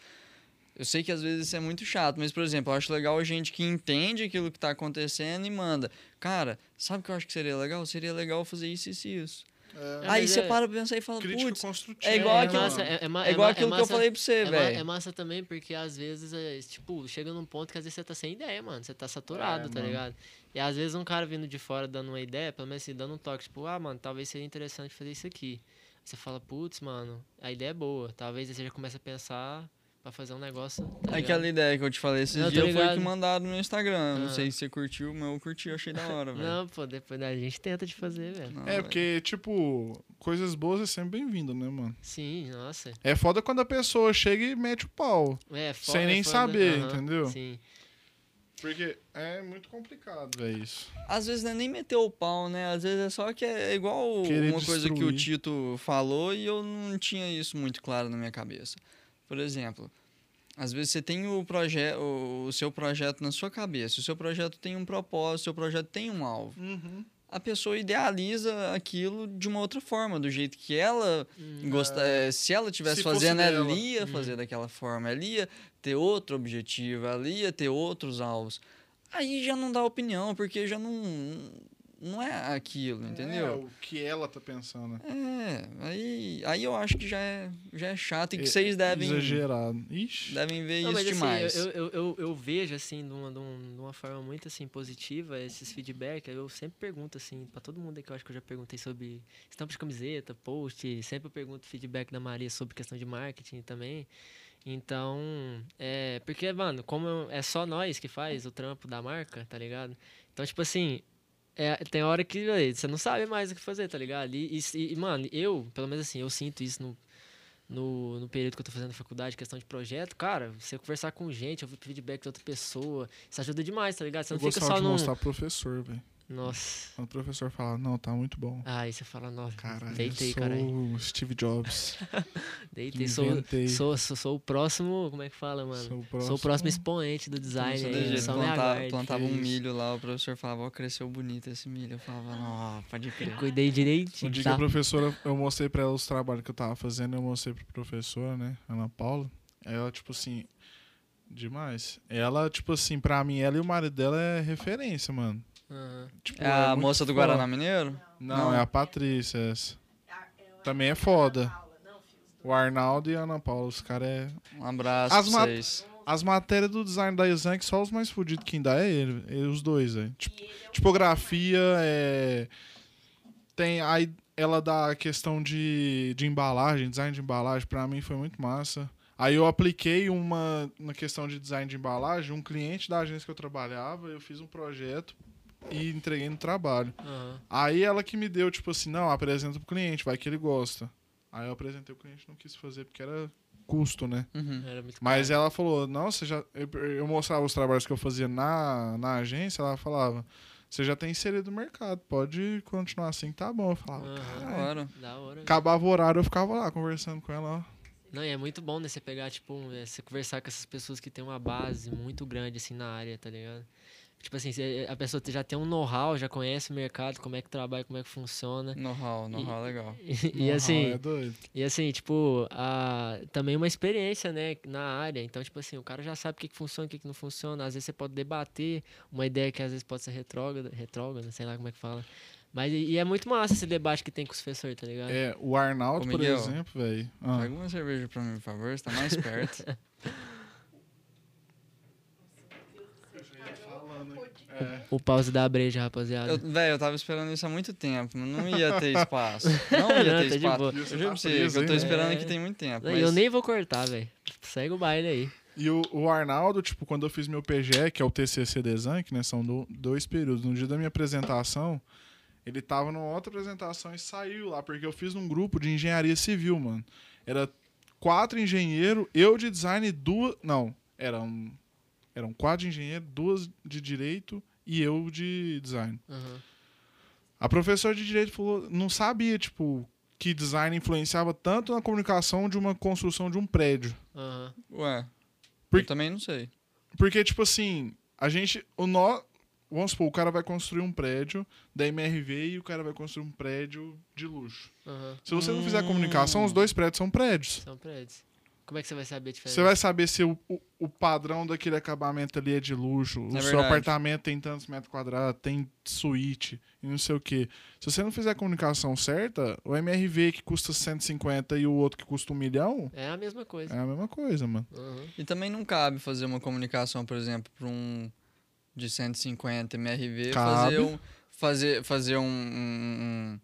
Eu sei que às vezes isso é muito chato, mas, por exemplo, eu acho legal a gente que entende aquilo que tá acontecendo e manda. Cara, sabe o que eu acho que seria legal? Seria legal fazer isso, isso e isso. É, É, Aí você é- para pra pensar e fala, putz, é igual é, aquilo- massa, é, é, ma- é igual aquilo que eu massa- falei pra você, é, velho. é massa também porque às vezes, é, tipo, chega num ponto que às vezes você tá sem ideia, mano. Você tá saturado, É, tá mano. ligado? E às vezes um cara vindo de fora dando uma ideia, pelo menos assim, dando um toque, tipo, ah, mano, talvez seria interessante fazer isso aqui. Você fala, putz, mano, a ideia é boa. Talvez você já comece a pensar pra fazer um negócio. Tá Aquela ligado? ideia que eu te falei esses Não, tô dias foi que mandaram no Instagram. Não Aham. sei se você curtiu, mas eu curti, eu achei da hora, velho. Não, pô, depois a gente tenta de fazer, velho. Não, É, velho. porque, tipo, coisas boas é sempre bem-vindo, né, mano? Sim, nossa. É foda quando a pessoa chega e mete o pau. É, fo- Sem é nem foda, saber, entendeu? Sim. Porque é muito complicado, velho, isso. Às vezes não é nem meter o pau, né? Às vezes é só que é igual Querer uma coisa que o destruir. Tito falou e eu não tinha isso muito claro na minha cabeça. Por exemplo, às vezes você tem o, proje o seu projeto na sua cabeça, o seu projeto tem um propósito, o seu projeto tem um alvo. Uhum. A pessoa idealiza aquilo de uma outra forma, do jeito que ela gosta. eh, se ela estivesse fazendo, ela ia fazer daquela forma, ela ia ter outro objetivo, ela ia ter outros alvos. Aí já não dá opinião, porque já não, não é aquilo, É, entendeu? o que ela tá pensando. É, aí, aí eu acho que já é, já é chato e que É vocês devem, Exagerado. Ixi. devem ver Não, isso mas assim, demais. eu, eu, eu, eu vejo assim, de uma, de um- uma forma muito assim positiva, esses feedback. Eu sempre pergunto assim, pra todo mundo que eu acho que eu já perguntei sobre estampa de camiseta, post, sempre eu pergunto feedback da Maria sobre questão de marketing também. Então, é. Porque, mano, como é só nós que faz o trampo da marca, tá ligado? Então, tipo assim, é, tem hora que você não sabe mais o que fazer, tá ligado? E, e- e, mano, eu, pelo menos assim, eu sinto isso no, no, no período que eu tô fazendo faculdade, questão de projeto, cara, você conversar com gente, ouvir feedback de outra pessoa, isso ajuda demais, tá ligado? Você Eu não fica só de num. mostrar pro professor, velho. Nossa. Quando o professor fala, não, tá muito bom. Aí você fala, nossa, Caralho, deitei, eu sou caralho. o Steve Jobs. Deitei, sou, sou, sou, sou o próximo, como é que fala, mano? Sou o Sou próximo. o próximo expoente do design aí, jeito, só plantava, aguarde. plantava um milho lá, o professor falava, ó, cresceu bonito esse milho. Eu falava, não, pode crer. Cuidei Um direitinho, dia que tá? a professora, eu mostrei pra ela os trabalhos que eu tava fazendo, eu mostrei pra professora, né, Ana Paula. Ela, tipo assim, demais. Ela, tipo assim, pra mim, ela e o marido dela é referência, mano. Tipo, É a muito moça do foda. Guaraná Mineiro? Não, Não. é a Patrícia essa. Ah, ela- Também é foda. Do- O Arnaldo e a Ana Paula, os caras é... Um abraço As pra vocês. As matérias do design da Exanc, só os mais fodidos quem dá é ele, ele, os dois, velho. Tipo, é o- tipografia, é... Tem aí ela dá a questão de, de embalagem, design de embalagem, pra mim foi muito massa. Aí eu apliquei uma na questão de design de embalagem, um cliente da agência que eu trabalhava, eu fiz um projeto e entreguei no trabalho. Aham. Aí ela que me deu, tipo assim, não, apresenta pro cliente, vai que ele gosta. Aí eu apresentei o cliente, não quis fazer porque era custo, né? Uhum. Era muito Mas ela falou, não, você já. Eu, eu mostrava os trabalhos que eu fazia na, na agência, ela falava, você já tem inserido no mercado, pode continuar assim que tá bom. Eu falava, "Caralho." hora. Da hora. Acabava o horário, eu ficava lá conversando com ela, ó. Não, e é muito bom, né? Você pegar, tipo, é, você conversar com essas pessoas que têm uma base muito grande, assim, na área, tá ligado? Tipo assim, a pessoa já tem um know-how, já conhece o mercado, como é que trabalha, como é que funciona. Know-how, know-how legal. E, e Know-how assim, É doido. e assim, tipo, a, também uma experiência, né, na área. Então, tipo assim, o cara já sabe o que, que funciona, o que, que não funciona. Às vezes você pode debater uma ideia que às vezes pode ser retrógrada, retrógrada, sei lá como é que fala. Mas e, é muito massa esse debate que tem com os professores, tá ligado? É, o Arnaldo, Ô, por Miguel. exemplo, velho. ah, Pega uma cerveja pra mim, por favor, você tá mais perto. é, O pause da breja, rapaziada. Velho, eu tava esperando isso há muito tempo, não ia ter espaço. Não ia Não, ter tá de espaço. boa. Eu juro tá pra você que eu tô esperando É. aqui tem muito tempo. Não, mas... Eu nem vou cortar, velho. Segue o baile aí. E o, o Arnaldo, tipo, quando eu fiz meu PGE, que é o TCC Design, que né, são do- dois períodos, no dia da minha apresentação, ele tava numa outra apresentação e saiu lá, porque eu fiz num grupo de engenharia civil, mano. Era quatro engenheiros, eu de design e duas. Não, eram, eram quatro de engenheiro, duas de direito e eu de design. Aham. A professora de direito falou, não sabia, tipo, que design influenciava tanto na comunicação de uma construção de um prédio. Aham. Ué, Por- eu também não sei. Porque, tipo assim, a gente. O nó. Vamos supor, o cara vai construir um prédio da MRV e o cara vai construir um prédio de luxo. Aham. Se você não fizer Hum. comunicação, os dois prédios são prédios. São prédios. Como é que você vai saber a diferença? Você vai saber se o, o, o padrão daquele acabamento ali é de luxo, o seu verdade. apartamento tem tantos metros quadrados, tem suíte e não sei o quê. Se você não fizer a comunicação certa, o MRV que custa 150 e o outro que custa um milhão, É a mesma coisa. é a mesma coisa, mano. Uhum. E também não cabe fazer uma comunicação, por exemplo, para um de 150 MRV, Cabe. fazer, um, fazer, fazer um, um- um-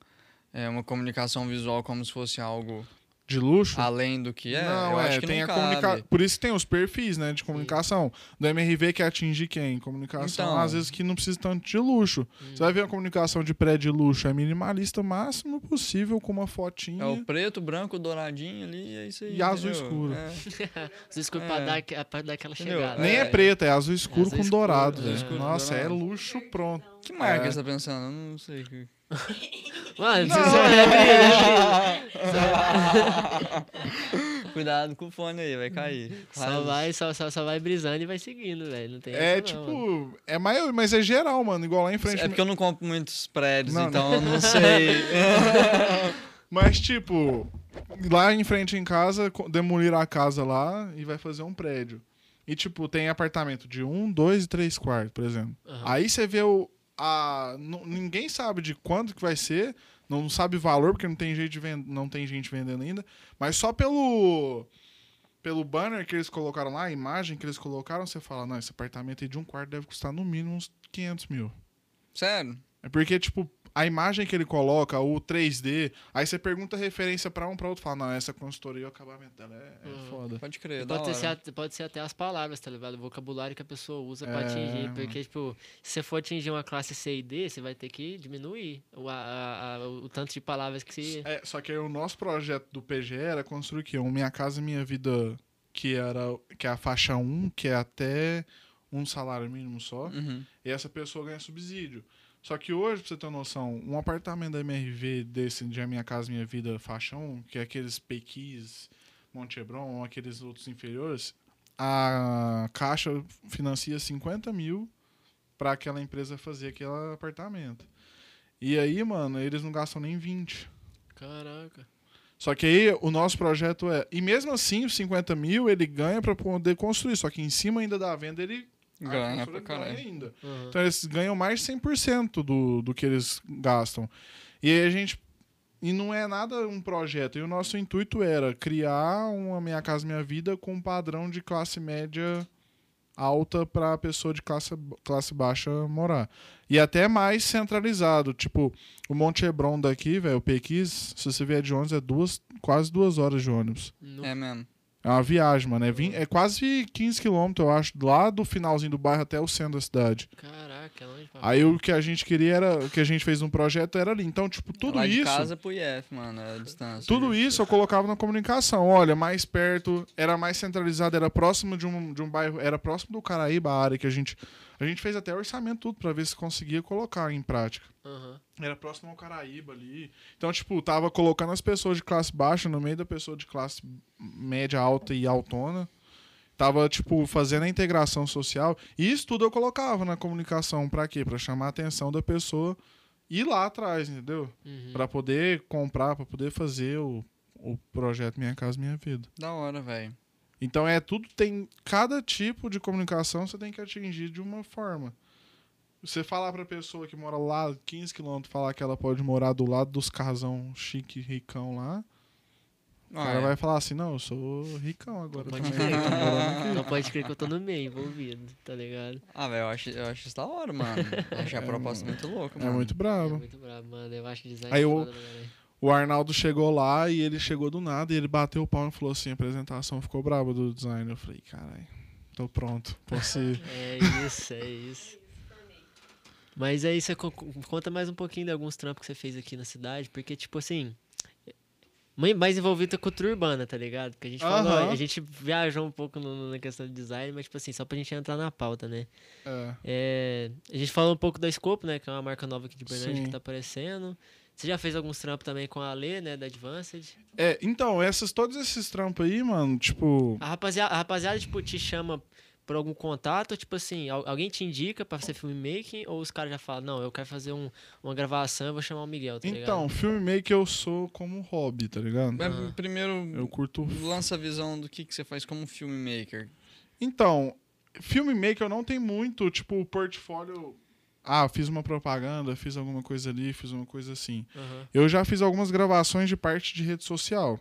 é, uma comunicação visual como se fosse algo De luxo? além do que é. não, eu é, acho que tem não a comunica... Por isso que tem os perfis, né, de comunicação. Do MRV que atingir quem? Comunicação, Então. às vezes, que não precisa tanto de luxo. Hum. Você vai ver a comunicação de prédio de luxo, é minimalista o máximo possível, com uma fotinha. É o preto, branco, douradinho ali, é isso aí. E azul entendeu? escuro. É. Desculpa É. pra, dar, pra dar aquela Entendeu? chegada. Nem é, É. preto, é azul escuro azul com escuro, dourado. é. Escuro Nossa, é luxo pronto. Que marca É. você tá pensando? Eu não sei. que- Mano, Não, você só é Cuidado com o fone aí, vai cair. Só vai, só, só, só vai brisando e vai seguindo, velho. Não tem É essa não, tipo, é maior, mas é geral, mano. Igual lá em frente. É porque eu não compro muitos prédios, Não, então eu não sei. Mas, tipo, lá em frente em casa, demoliram a casa lá e vai fazer um prédio. E, tipo, tem apartamento de um, dois e três quartos, por exemplo. Aham. Aí você vê o. A, ninguém sabe de quanto que vai ser, não sabe o valor, porque não tem, jeito de vend, não tem gente vendendo ainda. Mas só pelo. Pelo banner que eles colocaram lá, a imagem que eles colocaram, você fala, não, esse apartamento aí de um quarto deve custar no mínimo uns 500 mil. Sério? É porque, tipo, a imagem que ele coloca, o 3D, aí você pergunta referência pra um pra outro, fala, não, essa consultoria, o acabamento dela é, é Uhum. foda. Pode crer, da Pode ser, hora. até- pode ser até as palavras, tá ligado? O vocabulário que a pessoa usa pra É, atingir. mano. Porque, tipo, se você for atingir uma classe C e D, você vai ter que diminuir o, a- a- a- o tanto de palavras que se. É, só que aí o nosso projeto do PG era construir o quê? Um Minha Casa Minha Vida, que era que é a faixa 1, que é até um salário mínimo só, Uhum. e essa pessoa ganha subsídio. Só que hoje, pra você ter uma noção, um apartamento da MRV desse de A Minha Casa Minha Vida faixa 1, que é aqueles Pequis, Monte Hebron, aqueles outros inferiores, a Caixa financia 50 mil pra aquela empresa fazer aquele apartamento. E aí, mano, eles não gastam nem 20. Caraca. Só que aí o nosso projeto é. E mesmo assim, os 50 mil ele ganha pra poder construir. Só que em cima ainda da venda ele. Ganha pra caralho. ganha ainda. Uhum. Então eles ganham mais de 100% do, do que eles gastam. E aí a gente. E não é nada um projeto. E o nosso intuito era criar uma Minha Casa Minha Vida com um padrão de classe média alta para a pessoa de classe, classe baixa morar. E até mais centralizado. Tipo, o Monte Hebron daqui, velho, o Pequis, se você vier de ônibus, é duas, quase duas horas de ônibus. No- É mesmo. É uma viagem, mano. É, é quase 15 quilômetros, eu acho, lá do finalzinho do bairro até o centro da cidade. Caraca, é longe pra Aí o que a gente queria era. O que a gente fez um projeto era ali. Então, tipo, tudo Lá de isso. casa pro IF, mano, a distância. Tudo isso eu colocava na comunicação. Olha, mais perto, era mais centralizado, era próximo de um, de um bairro, era próximo do Caraíba, a área que a gente. A gente fez até orçamento tudo pra ver se conseguia colocar em prática. Aham. Era próximo ao Caraíba ali. Então, tipo, tava colocando as pessoas de classe baixa no meio da pessoa de classe média, alta e altona. Tava, tipo, fazendo a integração social. E isso tudo eu colocava na comunicação. Pra quê? Pra chamar a atenção da pessoa ir lá atrás, entendeu? Uhum. Pra poder comprar, pra poder fazer o, o projeto Minha Casa Minha Vida. Da hora, velho. Então é tudo tem cada tipo de comunicação você tem que atingir de uma forma. Você falar pra pessoa que mora lá 15 km, falar que ela pode morar do lado dos casão chique, ricão lá, o Ah, cara é. vai falar assim: "Não, eu sou ricão agora Pode também, crer. eu tô morando aqui." Não pode crer que eu tô no meio envolvido, tá ligado? Ah, velho, eu acho, eu acho isso da hora, mano. Eu achei a proposta muito louca, É mano. muito É bravo. muito brabo, mano. Eu acho design Aí eu- foda, velho. O Arnaldo chegou lá e ele chegou do nada e ele bateu o pau e falou assim: "A apresentação ficou braba do design". Eu falei: "Caralho, tô pronto, posso ir". É isso, é isso. Mas aí você co- conta mais um pouquinho de alguns trampos que você fez aqui na cidade, porque, tipo assim. Mais envolvido com cultura urbana, tá ligado? Porque a gente falou, Aham. a gente viajou um pouco no- na questão de design, mas, tipo assim, só pra gente entrar na pauta, né? É. É, a gente falou um pouco da Scope, né? Que é uma marca nova aqui de Bernardes Sim. que tá aparecendo. Você já fez alguns trampos também com a Ale, né? Da Advanced. É, então, essas, todos esses trampos aí, mano, tipo. A rapaziada, a rapaziada, tipo, te chama por algum contato, ou, tipo assim, al- alguém te indica pra ser filmmaking, ou os caras já falam, não, eu quero fazer um, uma gravação, eu vou chamar o Miguel, tá ligado? Então, filmmaker eu sou como hobby, tá ligado? Mas. Primeiro, Eu curto. lança a visão do que, que você faz como filmmaker. Então, filmmaker eu não tenho muito, tipo, portfólio. Ah, fiz uma propaganda, fiz alguma coisa ali, fiz uma coisa assim. Aham, Eu já fiz algumas gravações de parte de rede social.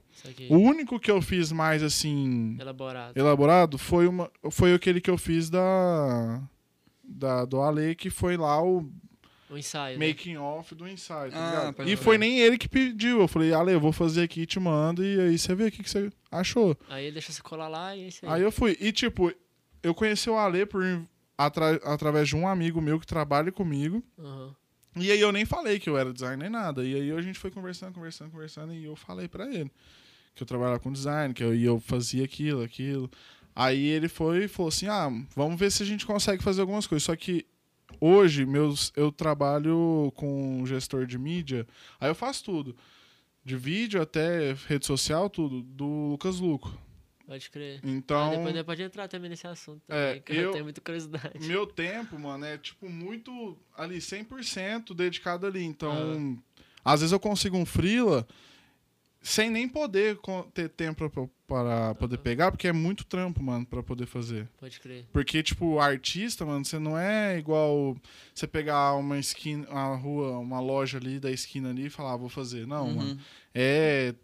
O único que eu fiz mais assim Elaborado. elaborado foi uma foi aquele que eu fiz da da do Ale que foi lá o O ensaio, né? making off do ensaio, tá Ah, E foi nem ele que pediu. Eu falei: "Ale, eu vou fazer aqui, te mando e aí você vê o que que você achou". Aí ele deixa você colar lá e é isso aí. Aí eu fui. E, tipo, eu conheci o Ale por, atra- através de um amigo meu que trabalha comigo. Aham. E aí eu nem falei que eu era designer nem nada. E aí a gente foi conversando, conversando, conversando. E eu falei pra ele que eu trabalhava com design, que eu, e eu fazia aquilo, aquilo. Aí ele foi e falou assim: ah, vamos ver se a gente consegue fazer algumas coisas. Só que hoje meus, eu trabalho com gestor de mídia. Aí eu faço tudo. De vídeo até rede social, tudo. Do Lucas Luco. Pode crer. Então. Ah, depois pode entrar também nesse assunto É, também, que eu eu- tenho muita curiosidade. Meu tempo, mano, é tipo muito ali, 100% dedicado ali. Então, às vezes eu consigo um freela sem nem poder ter tempo pra, para poder Aham. pegar, porque é muito trampo, mano, pra poder fazer. Pode crer. Porque, tipo, artista, mano, você não é igual você pegar uma esquina, uma rua, uma loja ali da esquina ali e falar, ah, vou fazer. Não, Uhum. mano. É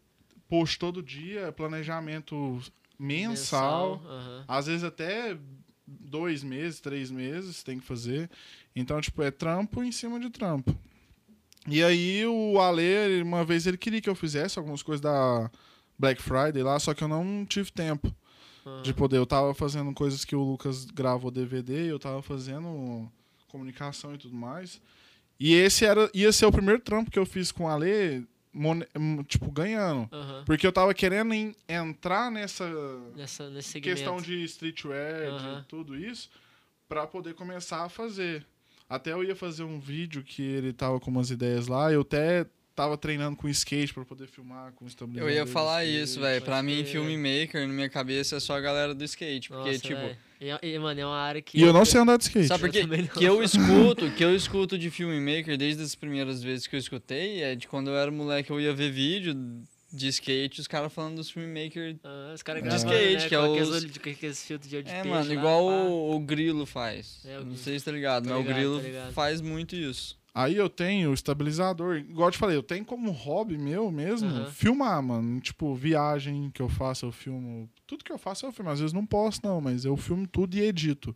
post todo dia, é planejamento mensal. Aham. Às vezes até dois meses, três meses tem que fazer. Então, tipo, é trampo em cima de trampo. E aí o Ale, uma vez ele queria que eu fizesse algumas coisas da Black Friday lá, só que eu não tive tempo de poder. Eu tava fazendo coisas que o Lucas gravou DVD, eu tava fazendo comunicação e tudo mais. E esse era ia ser o primeiro trampo que eu fiz com o Ale, tipo, ganhando. Aham. Porque eu tava querendo en- entrar nessa Nessa, questão de streetwear, Aham. de tudo isso, pra poder começar a fazer. Até eu ia fazer um vídeo que ele tava com umas ideias lá, eu até tava treinando com skate pra poder filmar com Eu estabilizador. ia de falar skate. isso, velho. Pra mim, filmmaker, na minha cabeça, é só a galera do skate. Porque, Nossa, tipo. E, e, mano, é uma área que... E eu não sei andar de skate. Sabe por Eu. Que eu escuto, que eu escuto de filmmaker desde as primeiras vezes que eu escutei, é de quando eu era moleque, eu ia ver vídeo de skate, os caras falando dos filmmaker. Ah, os caras De gravando, skate, né, que é os- aqueles filtros de olho de É, peixe mano, lá, igual o, o Grilo faz. É, o não Grilo. sei se tá ligado, Tô mas o ligado, Grilo tô ligado. faz muito isso. Aí eu tenho o estabilizador. Igual eu te falei, eu tenho como hobby meu mesmo Aham. filmar, mano. Tipo, viagem que eu faço, eu filmo. Tudo que eu faço eu filmo. Às vezes não posso, não, mas eu filmo tudo e edito.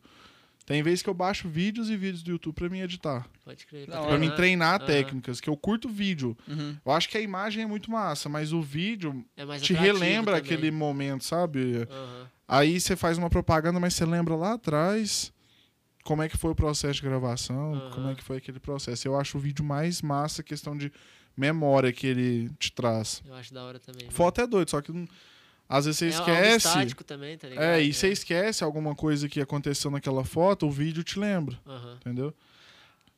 Tem vezes que eu baixo vídeos e vídeos do YouTube pra mim editar. Pode crer. Da pra Pra mim treinar Aham. técnicas, que eu curto vídeo. Uhum. Eu acho que a imagem é muito massa, mas o vídeo É mais te relembra também. aquele momento, sabe? Aí você faz uma propaganda, mas você lembra lá atrás como é que foi o processo de gravação, Aham. como é que foi aquele processo. Eu acho o vídeo mais massa, questão de memória que ele te traz. Eu acho da hora também. Foto é doido, só que às vezes você É esquece. estático também, tá ligado? É, e você esquece alguma coisa que aconteceu naquela foto, o vídeo te lembra, Aham, entendeu?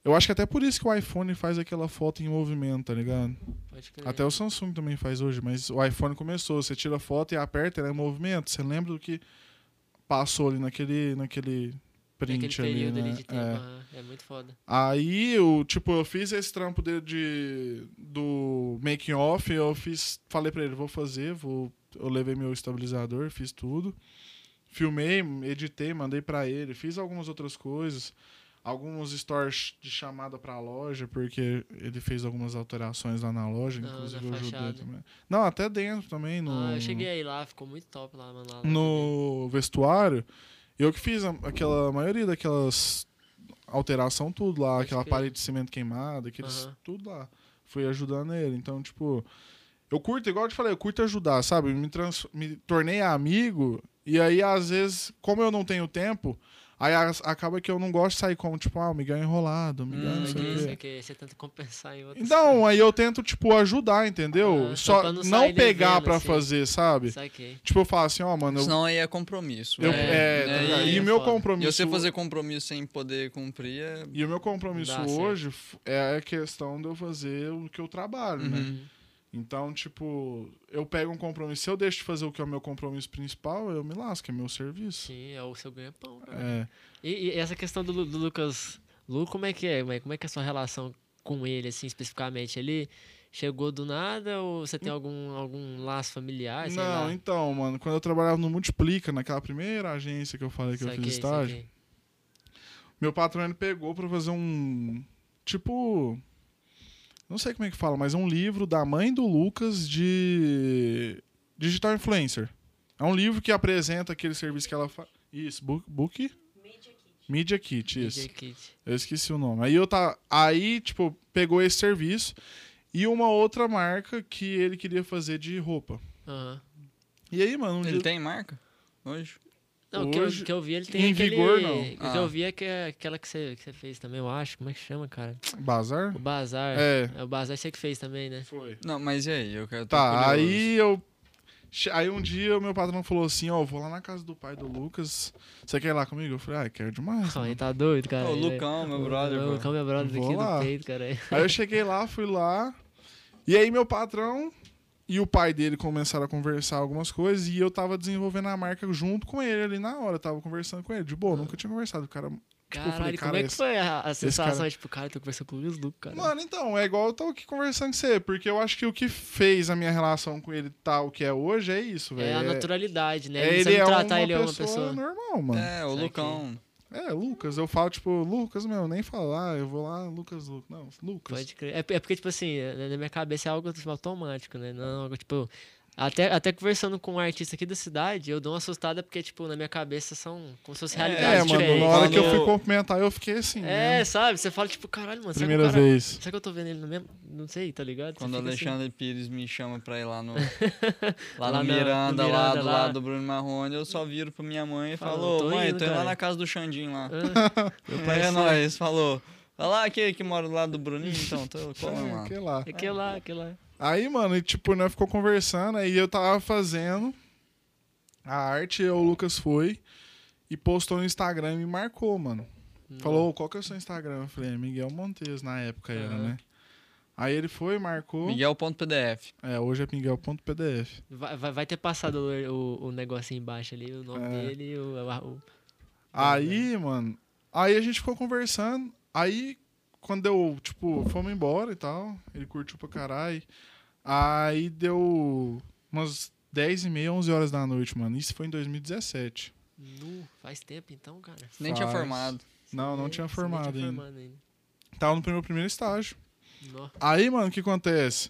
Eu acho que até por isso que o iPhone faz aquela foto em movimento, tá ligado? pode crer. Até o Samsung também faz hoje, mas o iPhone começou. Você tira a foto e aperta, ela é em movimento. Você lembra do que passou ali naquele, naquele print ali, né? de tempo. É. É muito foda. Aí, eu, tipo, eu fiz esse trampo dele de, do making off, eu fiz, falei pra ele, vou fazer, vou, eu levei meu estabilizador, fiz tudo. Filmei, editei, mandei pra ele, fiz algumas outras coisas, alguns stories de chamada pra loja, porque ele fez algumas alterações lá na loja, Ah, inclusive na eu ajudei também. Não, até dentro também, no, Ah, eu cheguei aí lá, ficou muito top lá, mano. Lá, lá no vestuário. Eu que fiz a- aquela a maioria daquelas alteração tudo lá, Pode aquela crer. parede de cimento queimada, aqueles Aham. tudo lá. Fui ajudando ele. Então, tipo, eu curto, igual eu te falei, eu curto ajudar, sabe? Me, trans, me tornei amigo e aí às vezes, como eu não tenho tempo, aí acaba que eu não gosto de sair como tipo, ah, o Miguel é enrolado, o Miguel Hum, não sei que o isso, quê. é que você tenta compensar em outros. Então, aí eu tento, tipo, ajudar, entendeu? Ah, Só não não pegar devendo, pra assim. fazer, sabe? Saquei. Tipo, eu falo assim, ó, mano, eu, Senão aí é compromisso. eu- é, é, né? tá ligado? aí e é o meu foda. E compromisso você fazer compromisso sem poder cumprir é. E o meu compromisso Dá hoje é a questão de eu fazer o que eu trabalho, né? Então, tipo, eu pego um compromisso. Se eu deixo de fazer o que é o meu compromisso principal, eu me lasco, é meu serviço. Sim, é o seu ganha-pão. cara. É. E, e essa questão do, do Lucas Lu, como é que é? Como é- que é a sua relação com ele, assim, especificamente? Ele chegou do nada ou você tem algum, algum laço familiar? Não, lá? então, mano, quando eu trabalhava no Multiplica, naquela primeira agência que eu falei que eu fiz estágio, saquei. meu patrão ele pegou pra fazer um. Tipo. Não sei como é que fala, mas é um livro da mãe do Lucas de. Digital Influencer. É um livro que apresenta aquele serviço que ela faz. Isso, book, book? Media Kit. Media Kit, isso. DJ Kit. Eu esqueci o nome. Aí eu tá. Aí, tipo, pegou esse serviço e uma outra marca que ele queria fazer de roupa. Aham. E aí, mano, um Ele dia- tem marca? Hoje? Não, o que eu, Hoje, que eu vi, ele tem em aquele... vigor, não. O que Ah. eu vi é que é aquela que você, que você fez também, eu acho. Como é que chama, cara? Bazar? O Bazar. É. É, o Bazar você que fez também, né? Foi. Não, mas e aí? Eu quero Tá, aí eu. Aí um dia o meu patrão falou assim, ó, vou lá na casa do pai do Lucas. Você quer ir lá comigo? Eu falei, ah, quero demais. Mano." ele tá doido, cara. Ô, o Ele- Lucão, meu brother, O. Lucão, meu brother Vou aqui lá. do peito, cara. Aí eu cheguei lá, fui lá. E aí meu patrão e o pai dele começaram a conversar algumas coisas e eu tava desenvolvendo a marca junto com ele ali na hora. Eu tava conversando com ele. De boa, nunca tinha conversado. O cara. Tipo, Caralho, falei, como cara, é que esse- foi a, a sensação? cara- Tipo, cara, eu tô conversando com o Luiz Luco, cara. Mano, então, é igual eu tô aqui conversando com você, porque eu acho que o que fez a minha relação com ele tal o que é hoje é isso, velho. é a naturalidade, né? É, ele não é tratar uma ele é uma pessoa, pessoa. normal, mano. É, o. Lucão. É, Lucas, eu falo, tipo, Lucas, meu, nem falar, eu vou lá, Lucas, Lucas. Não, Lucas. Pode crer. É, é porque, tipo assim, na minha cabeça é algo tipo, automático, né? Não, algo, tipo. Até, até conversando com um artista aqui da cidade, eu dou uma assustada porque, tipo, na minha cabeça são como se fossem É, É, mano, na hora que eu fui cumprimentar, eu fiquei assim, É, né? sabe? Você fala, tipo, caralho, mano, será Primeira cara, vez. será que eu tô vendo ele no mesmo. Não sei, tá ligado? Quando o assim. Alexandre Pires me chama pra ir lá no, lá Lá no na- no Miranda, lá Miranda, do lá. lado do Bruno Marrone, eu só viro pra minha mãe e falo, "Tô mãe, indo, tô indo lá cara." na casa do Xandinho lá. Ah, meu pai É sabe. nóis, falou. Vai lá, aquele que mora do lado do Bruninho, então, tô colando É, lá. aquele lá. Aquele lá, aquele lá. Aí, mano, e, tipo, nós ficou conversando, aí eu tava fazendo a arte, e o Lucas foi e postou no Instagram e me marcou, mano. Falou, "Ô, qual que é o seu Instagram? Eu falei, é Miguel Montes, na época era, né? Aí ele foi, marcou. Miguel.pdf. É, hoje é miguel.pdf. Vai, vai, vai ter passado o, o, o negocinho embaixo ali, o nome É. dele o, o- o- Aí, mano, aí a gente ficou conversando. Aí, quando deu, tipo, fomos embora e tal. Ele curtiu pra caralho. Aí deu umas 10 e meia, 11 horas da noite, mano. Isso foi em 2017. Nu, faz tempo então, cara. Nem tinha Faz. formado. Não, não É, tinha formado tinha ainda. formado ainda. Tava no meu primeiro estágio. Aí, mano, o que acontece?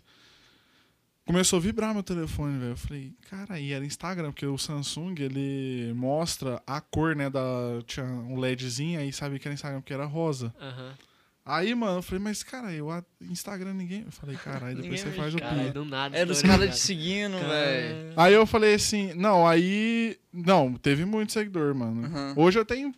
Começou a vibrar meu telefone, velho. Eu falei, cara, e era Instagram, porque o Samsung, ele mostra a cor, né, da... Tinha um LEDzinho, aí sabia que era Instagram, porque era rosa. Aham. Aí, mano, eu falei, mas, cara, eu Instagram ninguém... Eu falei, caralho, depois você faz o pin. do nada. Era os estourou, caras cara. te seguindo, velho. Aí eu falei assim, não, aí... Não, teve muito seguidor, mano. Aham. Hoje eu tenho,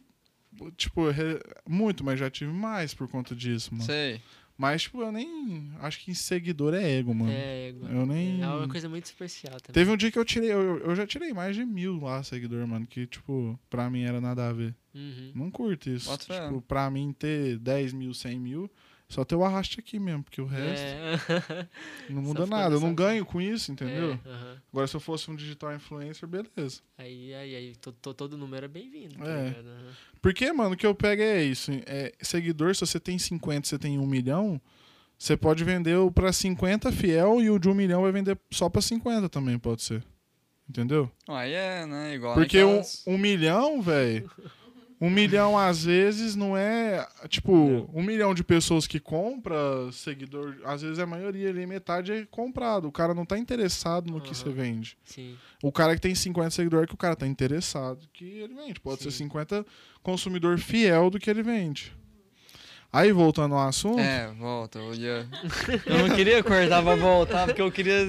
tipo, re- muito, mas já tive mais por conta disso, mano. Sei. Mas, tipo, eu nem... Acho que seguidor é ego, mano. É, ego. Eu nem... É uma coisa muito superficial também. Teve um dia que eu tirei, eu, eu já tirei mais de mil lá seguidor, mano, que, tipo, pra mim era nada a ver. Uhum. Não curto isso. Bota. Tipo, pra mim ter 10 mil, 100 mil, só ter o arraste aqui mesmo, porque o resto É. não muda nada. Eu não ganho com isso, entendeu? É, aham. Agora, se eu fosse um digital influencer, beleza. Aí, aí, aí, to- to- todo número é bem-vindo. tá É. ligado? Aham. Porque, mano, o que eu pego é isso. É, seguidor, se você tem 50, você tem 1 milhão, você pode vender o pra 50 fiel e o de 1 milhão vai vender só pra 50 também, pode ser. Entendeu? Aí é, né? Igual Porque um, um milhão, velho. Um milhão, às vezes, não é. Tipo, um milhão de pessoas que compra seguidor, às vezes a maioria ali, metade é comprado. O cara não tá interessado no que Aham. você vende. Sim. O cara que tem 50 seguidores é que o cara tá interessado que ele vende. Pode ser Sim. 50 consumidor fiel do que ele vende. Aí, voltando ao assunto. É, volta. Eu, ia... eu não queria cortar pra voltar, porque eu queria.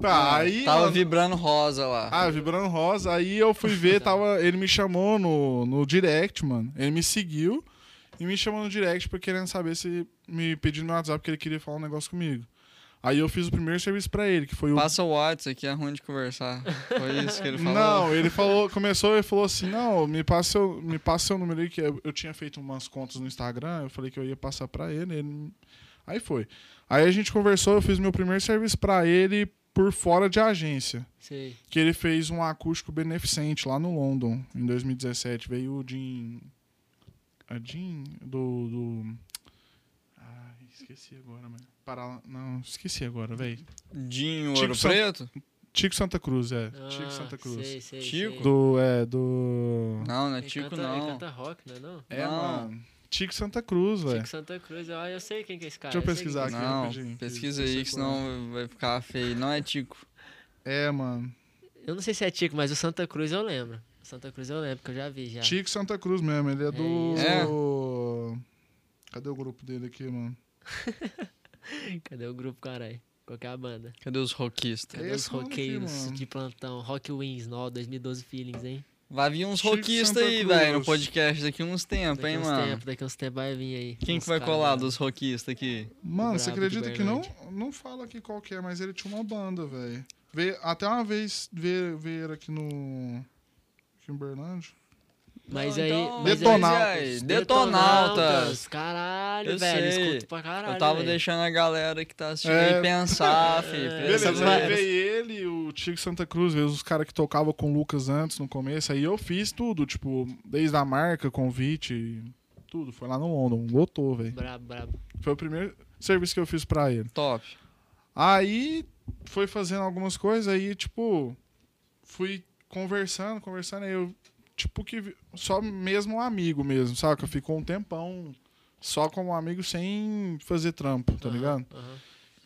Tá, Ah, aí, Tava mano- vibrando rosa lá. Ah, vibrando rosa. Aí eu fui ver, tava, ele me chamou no, no direct, mano. Ele me seguiu e me chamou no direct pra querendo saber se me pedindo no WhatsApp que ele queria falar um negócio comigo. Aí eu fiz o primeiro serviço pra ele, que foi o. Passa o WhatsApp aqui, é ruim de conversar. Foi isso que ele falou. Não, ele falou, começou e falou assim: não, me passa seu, me passa seu número aí, que eu, eu tinha feito umas contas no Instagram, eu falei que eu ia passar pra ele, ele. Aí foi. Aí a gente conversou, eu fiz meu primeiro serviço pra ele por fora de agência. Sei. Que ele fez um acústico beneficente lá no London, em 2017. Veio o Jim. A Jim do. do... Esqueci agora, mano. Para... Não, esqueci agora, velho. Dinho Tico Ouro San- Preto? Tico Santa Cruz, é. Ah, Tico Santa Cruz. Sei, sei, Chico? sei. Do. É, do. Não, não é Ele Tico, canta, Ele não. canta rock, não é não? É, Não. mano. Tico Santa Cruz, velho. Chico Santa Cruz, ah, eu sei quem que é esse cara. Deixa eu sei pesquisar quem aqui. é Não, rapidinho, pesquisa aí, que senão vai ficar feio. Não é Tico. É, mano. Eu não sei se é Tico, mas o Santa Cruz eu lembro. Santa Cruz eu lembro, que eu já vi já. Tico Santa Cruz mesmo. Ele é do. É. Cadê o grupo dele aqui, mano? Cadê o grupo, caralho? Qual que é a banda? Cadê os rockistas? Cadê os roqueiros de plantão? Rock Wins, no 2012 Feelings, hein? Vai vir uns rockistas aí, velho, no podcast daqui uns tempos, Daqui hein, uns mano? tempos, daqui uns tempos vai vir aí. Quem que vai caras colar dos rockistas aqui? Mano, você acredita que não, não fala aqui qual que é, mas ele tinha uma banda, velho. Até uma vez veio, veio aqui no. Aqui em Berlândia. Mas Não, aí. então, mas Detonautas. Detonautas. Caralho, Eu velho. sei. Escuto pra caralho. Eu tava velho. deixando a galera que tá assistindo É. aí pensar, filho. É. Beleza, Pensa aí veio ele, o Tico Santa Cruz, veio os caras que tocavam com o Lucas antes no começo. Aí eu fiz tudo, tipo, desde a marca, convite, tudo. Foi lá no London, lotou, velho. Brabo, brabo. Foi o primeiro serviço que eu fiz pra ele. Top. Aí foi fazendo algumas coisas, aí, tipo, fui conversando, conversando, aí eu, tipo, que só mesmo um amigo mesmo, saca? Ficou um tempão só como amigo sem fazer trampo, tá Aham, ligado? aham.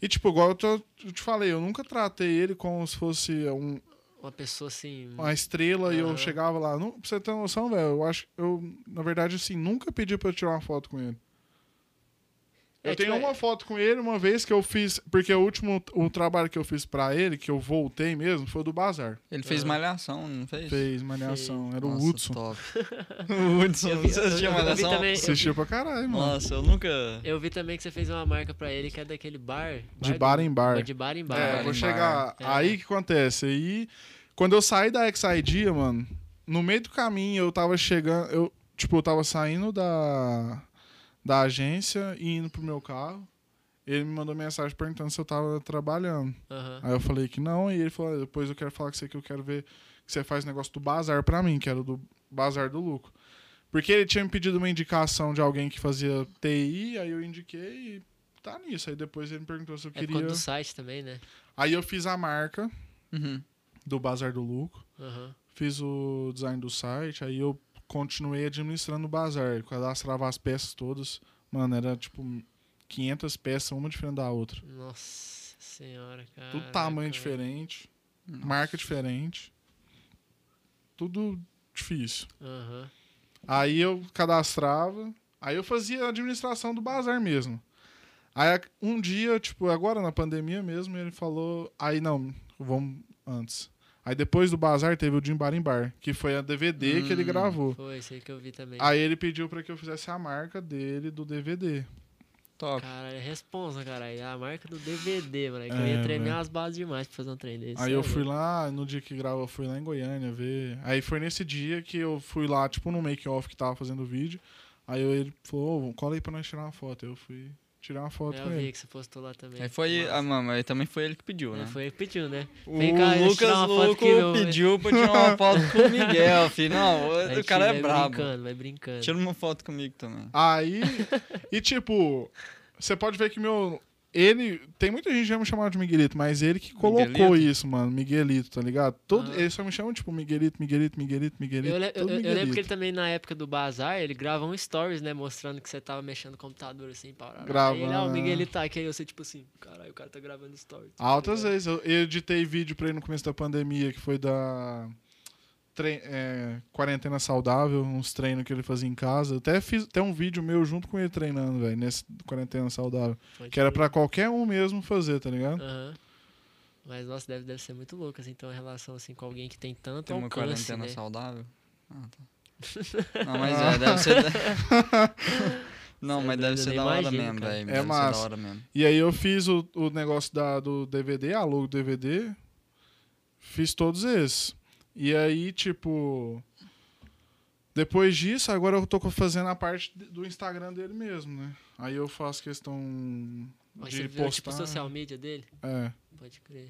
E, tipo, igual eu, tô- eu te falei, eu nunca tratei ele como se fosse um- Uma pessoa assim. uma estrela e eu chegava lá. Não, pra você ter noção, velho, eu acho, eu, na verdade, assim, nunca pedi pra eu tirar uma foto com ele. É, Eu tenho tipo, uma foto com ele uma vez que eu fiz, porque o último o trabalho que eu fiz pra ele, que eu voltei mesmo, foi o do Bazar. Ele fez Ah. malhação, não fez? Fez malhação, era o Nossa, Hudson. top. o Hudson, Eu vi- você assistiu eu- eu vi malhação? também- Assistiu pra caralho, mano. Nossa, eu nunca... Eu vi também que você fez uma marca pra ele que é daquele bar. De do- bar em bar. De bar em bar. É, Bar vou em chegar. É. Aí que acontece? Aí, quando eu saí da X-ID, mano, no meio do caminho eu tava chegando. Eu, tipo, eu tava saindo da, da agência e indo pro meu carro. Ele me mandou mensagem perguntando se eu tava trabalhando. Aham. Aí eu falei que não, e ele falou: depois eu quero falar com você que eu quero ver que você faz negócio do bazar pra mim, que era do bazar do lucro. Porque ele tinha me pedido uma indicação de alguém que fazia TI, aí eu indiquei e tá nisso. Aí depois ele me perguntou se eu É queria. conta do site também, né? Aí eu fiz a marca Uhum. do Bazar do Lucro, Aham. fiz o design do site, aí eu continuei administrando o bazar, eu cadastrava as peças todas. Mano, era tipo 500 peças, uma diferente da outra. Nossa senhora, cara. Tudo tamanho diferente, Nossa. marca diferente. Tudo difícil. Aham. Aí eu cadastrava, aí eu fazia a administração do bazar mesmo. Aí um dia, tipo, agora na pandemia mesmo, ele falou, aí não, vamos antes. Aí depois do bazar teve o Jim Bar em Bar, que foi a DVD que ele Hum. gravou. Foi, isso aí que eu vi também. Aí ele pediu pra que eu fizesse a marca dele do DVD. Top. Caralho, é responsa, caralho. É a marca do DVD, mano. Que eu É, ia velho. umas bases demais pra fazer um trem desse. Aí é eu fui lá, no dia que gravou, eu fui lá em Goiânia ver. Aí foi nesse dia que eu fui lá, tipo, no make-off que tava fazendo o vídeo. Aí ele falou, ô, cola aí pra nós tirar uma foto. Eu fui tirar uma foto É, com eu vi ele. que você postou lá também. Aí foi... Massa. Ah, mano, aí também foi ele que pediu, É, né? foi ele que pediu, né? O Vem cá, eu Lucas meu. pediu pra tirar uma foto com o Miguel, filho. Não, Aí o cara vai é brabo. brincando, vai brincando. Tira uma foto comigo também. Aí, e tipo, você pode ver que meu. Ele. Tem muita gente que já me chamava de Miguelito, mas ele que colocou Miguelito? isso, mano. Miguelito, tá ligado? Todo, Ah. Eles só me chamam, tipo, Miguelito, Miguelito, Miguelito, Miguelito. Eu, le- eu- tudo eu- eu lembro que ele Miguelito. também, na época do Bazar, ele grava um stories, né? Mostrando que você tava mexendo no computador, assim, parado. Gravando, Aí ele, ó, o né? Miguel ele tá aqui, aí você, tipo assim, caralho, o cara tá gravando stories. tá Altas ligado? vezes. Eu eu editei vídeo pra ele no começo da pandemia, que foi da. Tre- é, quarentena saudável, uns treinos que ele fazia em casa. Eu até fiz até um vídeo meu junto com ele treinando, velho, nesse quarentena saudável. Pode Que era crer. pra qualquer um mesmo fazer, tá ligado? Aham. Mas, nossa, deve, deve ser muito louco, assim, ter uma relação, assim, com alguém que tem tanto Tem uma alcance, quarentena né? saudável? Ah, tá. Não, mas é, deve ser... Não, mas deve ser da hora imagino, mesmo, velho. É Deve ser da massa. hora mesmo. E aí eu fiz o, o negócio da, do DVD, a logo do DVD. Fiz todos esses. E aí, tipo. Depois disso, agora eu tô fazendo a parte do Instagram dele mesmo, né? Aí eu faço questão. Mas de você viu, tipo, postar. social media dele? É. Pode crer.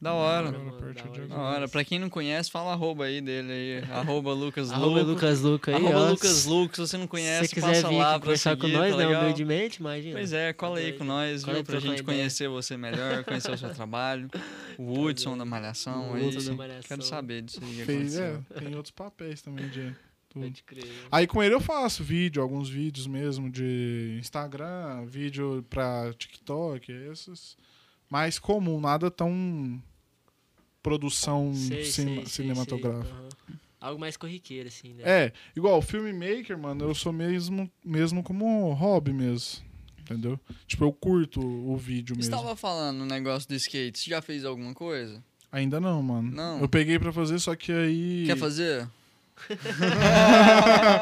Da hora. Da mano, hora Da hora. demais. Pra quem não conhece, fala arroba aí dele aí. Arroba Lucas Arroba. Lucas Luca aí, Arroba ó. Lucas Luco. Se você não conhece, você quiser passa vir lá pra conversar seguir, com nós, tá né, legal? humildemente, imagina. Pois é, cola aí com nós, Cola viu? Pra gente ideia. conhecer você melhor, conhecer o seu trabalho. O Hudson da Malhação O aí. Hudson da Malhação. Quero saber disso aí Fez, é, tem outros papéis também de tudo. Pode crer. Aí com ele eu faço vídeo, alguns vídeos mesmo de Instagram, vídeo pra TikTok, esses. Mais comum, nada tão produção Sei, cin- sei, cinematográfica. sei. Aham. Algo mais corriqueiro, assim, né? É, igual o filmmaker, mano, eu sou mesmo, mesmo como hobby mesmo. Entendeu? Tipo, eu curto o vídeo Você mesmo. estava falando no negócio do skate, você já fez alguma coisa? Ainda não, mano. Não. Eu peguei pra fazer, só que aí. Quer fazer?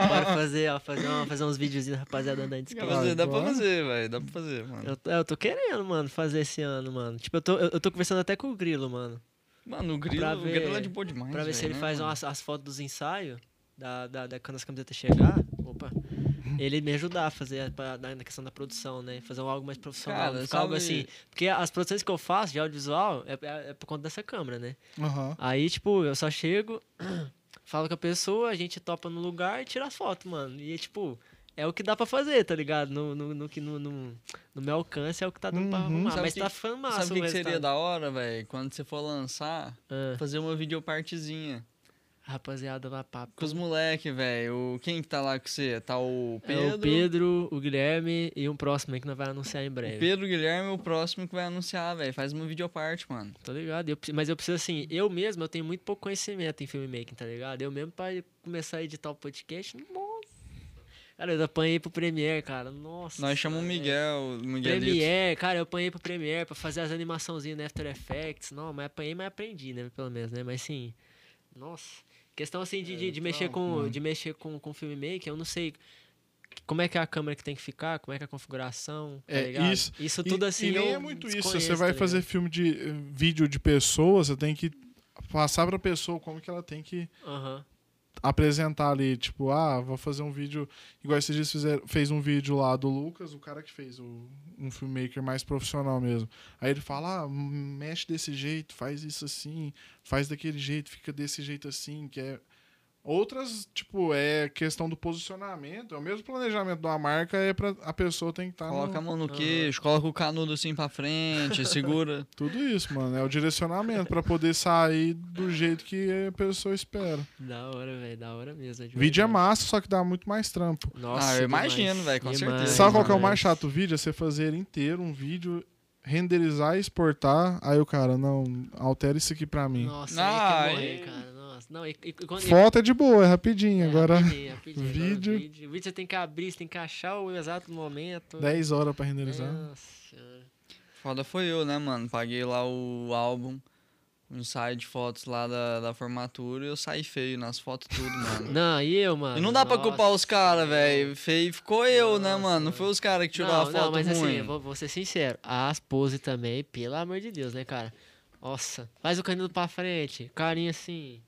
Bora fazer, ó, fazer, uma, fazer uns videozinhos, rapaziada, andando de skate. fazer? Dá pra fazer, velho. Dá pra fazer, mano. Eu, eu tô querendo, mano, fazer esse ano, mano. Tipo, eu tô, eu, eu tô conversando até com o Grilo, mano. Mano, o grilo, Pra o grilo é ver- de boa demais. Pra ver se velho, ele né, faz umas, as fotos dos ensaios, da, da, da, quando as camisetas chegar. Opa. Ele me ajudar a fazer pra, na questão da produção, né? Fazer algo mais profissional. Cara, ficar algo sabe- assim. Porque as produções que eu faço de audiovisual é, é, é por conta dessa câmera, né? Aham. Aí, tipo, eu só chego, falo com a pessoa, a gente topa no lugar e tira as fotos, mano. E, tipo, é o que dá pra fazer, tá ligado? No, no, no, que no, no, no meu alcance é o que tá dando pra Uhum. arrumar. Sabe Mas que- tá ficando massa Sabe o que, seria da hora, velho? Quando você for lançar, Ah, fazer uma videopartezinha. rapaziada, lá papo. Com os moleque, velho. Quem que tá lá com você? Tá o É Pedro. o Pedro, o Guilherme e um próximo aí que nós vai anunciar em breve. O Pedro Guilherme é o próximo que vai anunciar, velho. Faz uma videoparte, mano. Tá ligado? Eu mas eu preciso, assim, eu mesmo, eu tenho muito pouco conhecimento em filmmaking, tá ligado? Eu mesmo, pra começar a editar o podcast, nossa. Cara, eu apanhei pro Premiere, cara, nossa. Nós chamamos o. Miguel, o Miguelito. Premiere, cara, eu apanhei pro Premiere pra fazer as animaçãozinhas no After Effects. Não, mas apanhei, mas aprendi, né? Pelo menos, né? Mas sim. Nossa. Questão assim de, de, de mexer então, com. mano. De mexer com, com filmmaking, eu não sei como é que é a câmera que tem que ficar, como é que é a configuração. Tá É, isso- Isso E- tudo assim. E, nem eu é muito isso. Você vai tá fazer filme de eh, vídeo de pessoa, você tem que passar pra pessoa como que ela tem que Aham. Apresentar ali, tipo, ah, vou fazer um vídeo. Igual esses dias fizeram, fez um vídeo lá do Lucas, o cara que fez o, um filmmaker mais profissional mesmo. Aí ele fala, ah, mexe desse jeito, faz isso assim, faz daquele jeito, fica desse jeito assim, que é. Outras, tipo, é questão do posicionamento. É o mesmo planejamento de uma marca, é pra, a pessoa tem que estar Coloca a no, mão no queixo, coloca o canudo assim pra frente, segura. Tudo isso, mano. É o direcionamento pra poder sair do jeito que a pessoa espera. Da hora, velho. Da hora mesmo. de Vídeo é massa, só que dá muito mais trampo. Nossa, Ah, eu imagino, velho, com certeza. Sabe qual que é o mais chato do vídeo? É você fazer inteiro, um vídeo, renderizar e exportar. Aí o cara, não, altera isso aqui pra mim. Nossa, Ah, aí que morrer, cara. Nossa. Não, e, e, quando, Foto é de boa, é rapidinho. é, Agora, rapidinho, rapidinho, agora vídeo- o vídeo. Vídeo você tem que abrir, você tem que achar o exato momento. 10 horas pra renderizar. Nossa senhora. Foda foi eu, né, mano? Paguei lá o álbum, um ensaio de fotos lá da, da formatura e eu saí feio nas fotos tudo, mano. Não, e eu, mano? E não dá pra culpar os Nossa, caras, eu- velho. Feio ficou eu, né, Nossa, mano? Não foi os caras que tiraram a foto não, mas ruim. assim, eu vou, vou ser sincero. As poses também, pelo amor de Deus, né, cara? Nossa, faz o canino pra frente, carinha assim.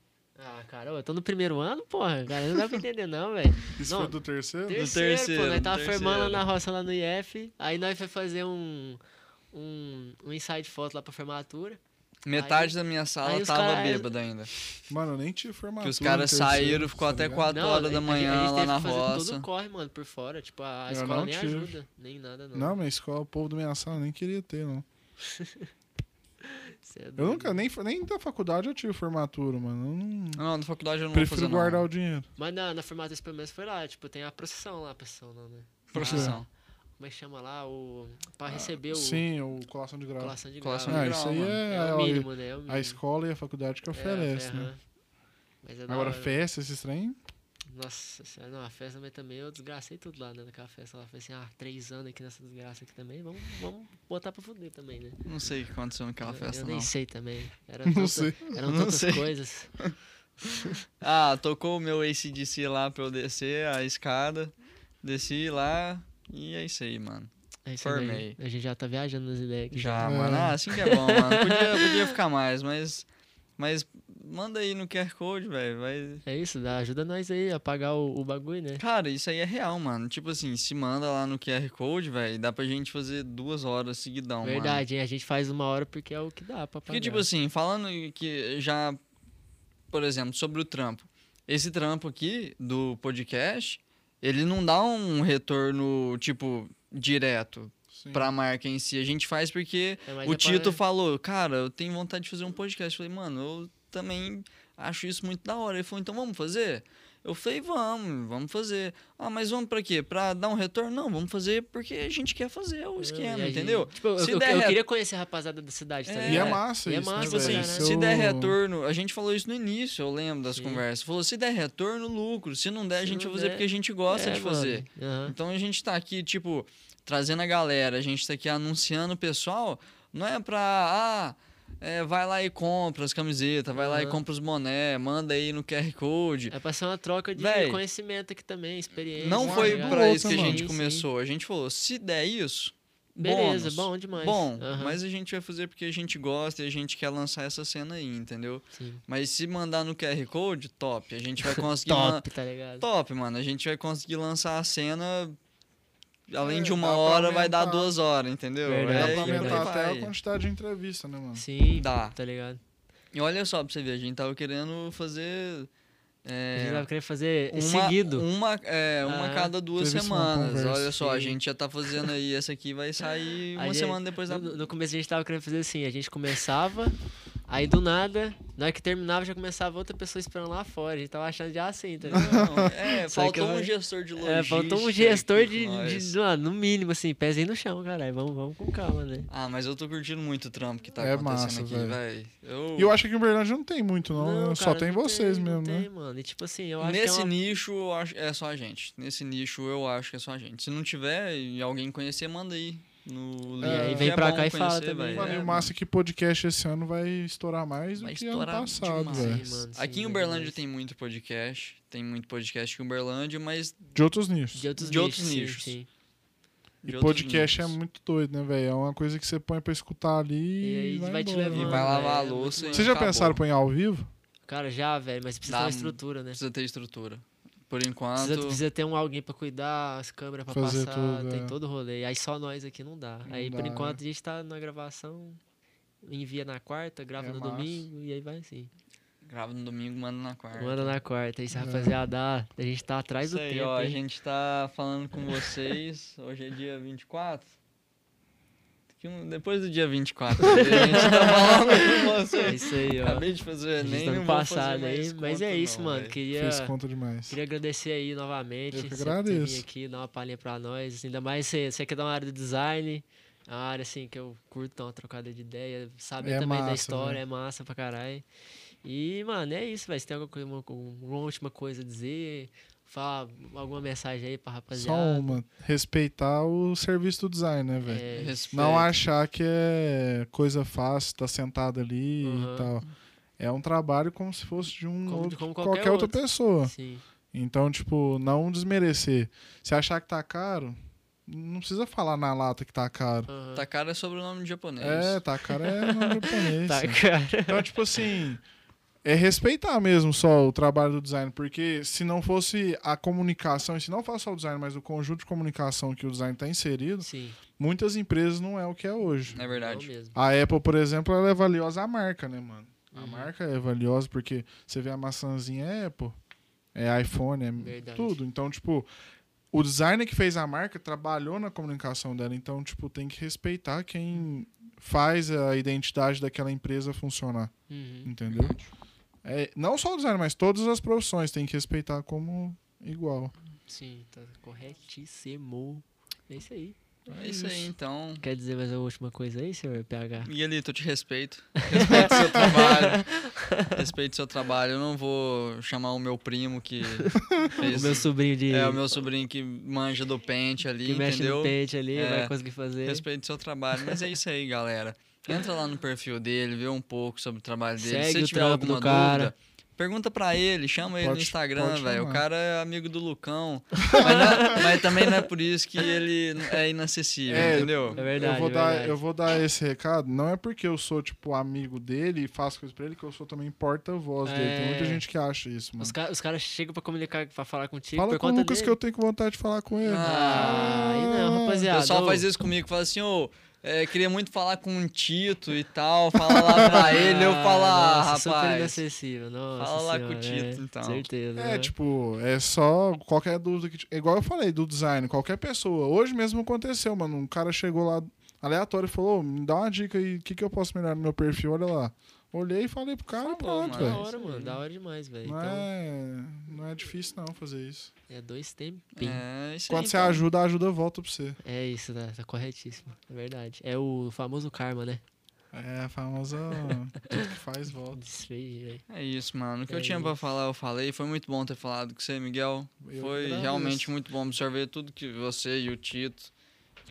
Ah, cara, eu tô no primeiro ano, porra, cara, não dá pra entender não, velho. Isso Não, foi do terceiro? Terceiro, terceiro, pô, nós tava terceiro. formando lá na roça, lá no IF, aí nós foi fazer um, um, um ensaio de foto lá pra formatura. Metade Aí- da minha sala tava cara- bêbada ainda. Mano, eu nem tive formatura. Que os caras saíram, ficou tá até ligado? 4 horas a- da a- manhã a gente lá teve na que fazer roça. todo corre, mano, por fora. Tipo, a Eu escola não nem tive. ajuda, nem nada, não. Não, minha escola, o povo da minha sala nem queria ter, não. É Eu nunca, nem, nem da faculdade eu tive formatura, mano. Eu não... Não, na faculdade eu não Prefiro vou fazer guardar não. o dinheiro. Mas na, na formatura pelo menos foi lá, tipo, tem a procissão lá, a procissão não, né? Procissão. Como é que chama lá? O. Pra receber o. Sim, o colação de grau. Colação de grau. Colação Ah, de isso grau, aí mano. é, É o a- mínimo, né? É o mínimo. a escola e a faculdade que oferece, é, né? Mas é Agora, hora. festa, esses trem, Nossa senhora, não, a festa também, também eu desgracei tudo lá, né? Naquela festa lá. Falei assim, ah, três anos aqui nessa desgraça aqui também, vamos, vamos botar pra fuder também, né? Não sei o que aconteceu naquela eu, festa, eu nem não. sei também. Era não tanta- sei. Eram Não tantas sei. coisas. Ah, tocou o meu ACDC lá pra eu descer a escada. Desci lá e é isso aí, mano. É isso Formei. A gente já tá viajando nas ideias aqui. Já, É. mano. Ah, assim que é bom, mano. Podia, podia ficar mais, mas. Mas manda aí no QR Code, velho. Vai. É isso, dá, ajuda nós aí a pagar o, o bagulho, né? Cara, isso aí é real, mano. Tipo assim, se manda lá no QR Code, velho, dá pra gente fazer duas horas seguidão, mano. Verdade, hein? A gente faz uma hora porque é o que dá pra pagar. Porque, tipo assim, falando que já, por exemplo, sobre o trampo. Esse trampo aqui do podcast, ele não dá um retorno, tipo, direto Sim. pra marca em si. A gente faz porque É, o é pra- Tito falou, cara, eu tenho vontade de fazer um podcast. Eu falei, mano, eu também acho isso muito da hora. Ele falou, então vamos fazer? Eu falei, vamos, vamos fazer. Ah, mas vamos pra quê? Pra dar um retorno? Não, vamos fazer porque a gente quer fazer o E esquema, a gente- entendeu? Tipo, eu, Se eu- der eu queria conhecer a rapaziada da cidade É. também. E é É. massa E é isso, massa, né, Tipo assim, se der retorno, a gente falou isso no início, eu lembro das Sim. conversas. Falou, se der retorno, lucro. Se não der, a Se gente não vai fazer der, porque a gente gosta É, de fazer. Aham. Então a gente tá aqui, tipo, trazendo a galera, a gente tá aqui anunciando o pessoal, não é pra, ah, é, vai lá e compra as camisetas, vai lá e compra os boné, manda aí no QR Code. É pra ser uma troca de Véi, conhecimento aqui também, experiência. Não Uma foi ajuda pra a isso que a gente começou. A gente falou, se der isso, Beleza, bônus. bom demais. Bom, Aham. mas a gente vai fazer porque a gente gosta e a gente quer lançar essa cena aí, entendeu? Sim. Mas se mandar no QR Code, top. A gente vai conseguir. Top, tá ligado? Top, mano. A gente vai conseguir lançar a cena. Além É, de uma hora, vai dar duas horas, entendeu? Verdade, Dá É, pra aí aumentar até vai. a quantidade de entrevista, né, mano? Sim, Dá. tá ligado? E olha só pra você ver, a gente tava querendo fazer. A gente É, tava querendo fazer uma, seguido. Uma, é, uma Ah, cada duas semanas. Olha só, a gente já tá fazendo aí. Essa aqui vai sair A uma gente- semana depois da. No, no começo a gente tava querendo fazer assim, a gente começava, aí do nada, na hora que terminava já começava outra pessoa esperando lá fora. A gente tava achando já assim, tá ligado? Não, é, Só que faltou eu- um gestor de logística. É, faltou um gestor de, de mano, no mínimo, assim, pezinho no chão, caralho. Vamos, vamos com calma, né? Ah, mas eu tô curtindo muito o trampo que tá É acontecendo massa, aqui, velho. Eu... E eu acho que em Uberlândia não tem muito, não. Só cara, tem não vocês tem, mesmo, não né? Tem, mano. E tipo assim, eu acho Nesse que é uma... nicho, eu acho- é só a gente. Nesse nicho, eu acho que é só a gente. Se não tiver e alguém conhecer, manda aí. No link, aí que vem é pra cá e fala também. velho. Mano, e É, o massa é que podcast esse ano vai estourar mais Vai do que ano estourar passado, demais. velho. Sim, mano, sim, Aqui em é Uberlândia demais. tem muito podcast. Tem muito podcast em Uberlândia, mas De outros nichos. De outros de outros nichos, sim, nichos. sim. de E outros podcast é muito doido, né, velho? É uma coisa que você põe pra escutar ali E e, aí vai, vai te levando, E né? vai lavar a é louça e. Vocês já acabou. pensaram em pôr ao vivo? Cara, já, velho, mas precisa Dá ter uma um- estrutura, né? Precisa ter estrutura. Por enquanto. Precisa, precisa ter um alguém pra cuidar, as câmeras pra Fazer passar, tudo, tem é. todo o rolê. Aí só nós aqui não dá. Não aí por dá, enquanto a gente tá na gravação, envia na quarta, grava É no massa. domingo e aí vai assim. Grava no domingo, manda na quarta. Manda na quarta. Aí, se É. rapaziada, a gente tá atrás Isso do aí, tempo. ó. A gente tá falando com vocês. Hoje é dia 24. Daqui um- Depois do dia 24. a gente tá falando com É isso aí, ó. Acabei de fazer o A gente Enem, tá no passado aí. Mas é isso, não, mano. Queria, Fez conta demais. queria agradecer aí novamente. Eu que você ter agradeço. vindo aqui, dar uma palhinha pra nós. Ainda mais você, você que é da área do design. É uma área assim que eu curto dar uma trocada de ideia. Saber É também da massa, história velho. é massa pra caralho. E, mano, é isso, velho. Se tem alguma, coisa- uma, uma última coisa a dizer, fala alguma mensagem aí pra Só rapaziada. uma. Respeitar o serviço do design, né, velho? É. Não achar que é coisa fácil, tá sentado ali Uhum. e tal. É um trabalho como se fosse de um Como- outro- como qualquer, qualquer outra pessoa. sim. Então, tipo, não desmerecer. Se achar que tá caro, não precisa falar na lata que tá caro. Aham. Tá cara é sobrenome de japonês. É, tá caro é nome japonês. Tá, cara. Então, tipo assim, é respeitar mesmo só o trabalho do design, porque se não fosse a comunicação, e se não fosse só o design, mas o conjunto de comunicação que o design tá inserido, Sim. muitas empresas não é o que é hoje. É verdade. mesmo. A Apple, por exemplo, ela é valiosa a marca, né, mano? A Uhum. marca é valiosa porque você vê a maçãzinha é Apple, é iPhone, é Verdade. tudo. Então, tipo, o designer que fez a marca trabalhou na comunicação dela, então, tipo, tem que respeitar quem faz a identidade daquela empresa funcionar, Uhum. entendeu? É, não só o design, mas todas as profissões tem que respeitar como igual. Sim, tá corretíssimo. É isso aí. É isso aí, então. Quer dizer mais uma última coisa aí, senhor PH? Miguelito, eu te respeito. Respeito seu trabalho. Respeito seu trabalho. Eu não vou chamar o meu primo que fez. O meu sobrinho de. É, o meu sobrinho que manja do pente ali, que mexe entendeu? no pente ali, É. vai conseguir fazer. Respeito seu trabalho. Mas é isso aí, galera. Entra lá no perfil dele, vê um pouco sobre o trabalho dele. Segue Se o tiver trampo alguma do cara. dúvida, Pergunta pra ele, chama ele no Pode- Instagram, pode velho. O cara é amigo do Lucão. mas, não é- mas também não é por isso que ele é inacessível, É, entendeu? É verdade, eu, vou é dar, verdade. eu vou dar esse recado, não é porque eu sou, tipo, amigo dele e faço coisas pra ele, que eu sou também porta-voz dele. Tem muita É. gente que acha isso, mano. Os, ca- os caras chegam pra comunicar, pra falar contigo Fala por com o Lucas dele. que eu tenho vontade de falar com ele. Ah, aí não, O rapaziada. pessoal ô, faz isso comigo, fala assim, ô, é, queria muito falar com o Tito e tal, fala lá pra ele, eu falo, ah, nossa, Super rapaz. inacessível, nossa Fala lá com o senhora, Tito, é, então. Certeza. É, né? tipo, é só qualquer dúvida que. é Igual eu falei do design, qualquer pessoa. Hoje mesmo aconteceu, mano. Um cara chegou lá aleatório e falou: "Ô, me dá uma dica aí, o que, que eu posso melhorar no meu perfil? Olha lá. Olhei e falei pro cara e Falou, pronto. Da velho. é hora, mano. Da hora demais, velho. Não Então, é, não é difícil não fazer isso. é dois tempinhos. É, isso Quando aí, você então. ajuda, a ajuda volta pra você. É isso, tá, tá corretíssimo. É verdade. É o famoso karma, né? É a famosa. tudo que faz volta. Isso aí, velho. É isso, mano. O que É eu tinha pra isso. falar, eu falei. Foi muito bom ter falado com você, Miguel. Eu Foi agradeço. realmente muito bom absorver tudo que você e o Tito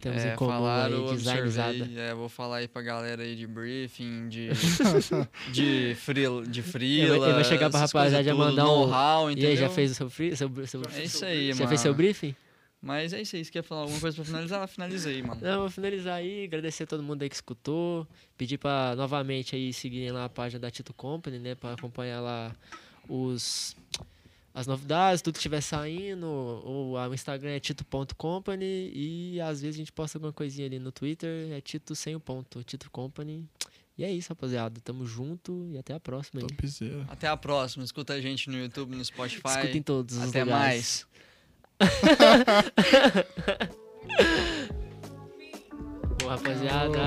Temos é, em comum falaram, aí, designzada. observei. É, vou falar aí pra galera aí de briefing, de, de, free, de freela. Ele vai- chegar pra rapaziada tudo, mandar um- E aí, já fez o seu, free, seu, seu É isso aí, Já mano. fez seu briefing? Mas é isso aí. Você quer falar alguma coisa pra finalizar? Finaliza aí, mano. Não, vou finalizar aí, agradecer a todo mundo aí que escutou, pedir para novamente aí seguirem lá a página da Tito Company, né, para acompanhar lá os as novidades, tudo que estiver saindo, ou o Instagram é tito.company e às vezes a gente posta alguma coisinha ali no Twitter, é Tito sem o ponto, Tito Company. E é isso, rapaziada, tamo junto e até a próxima. Até a próxima. Escuta a gente no YouTube, no Spotify. Escutem todos os Até lugares. mais. Boa, rapaziada.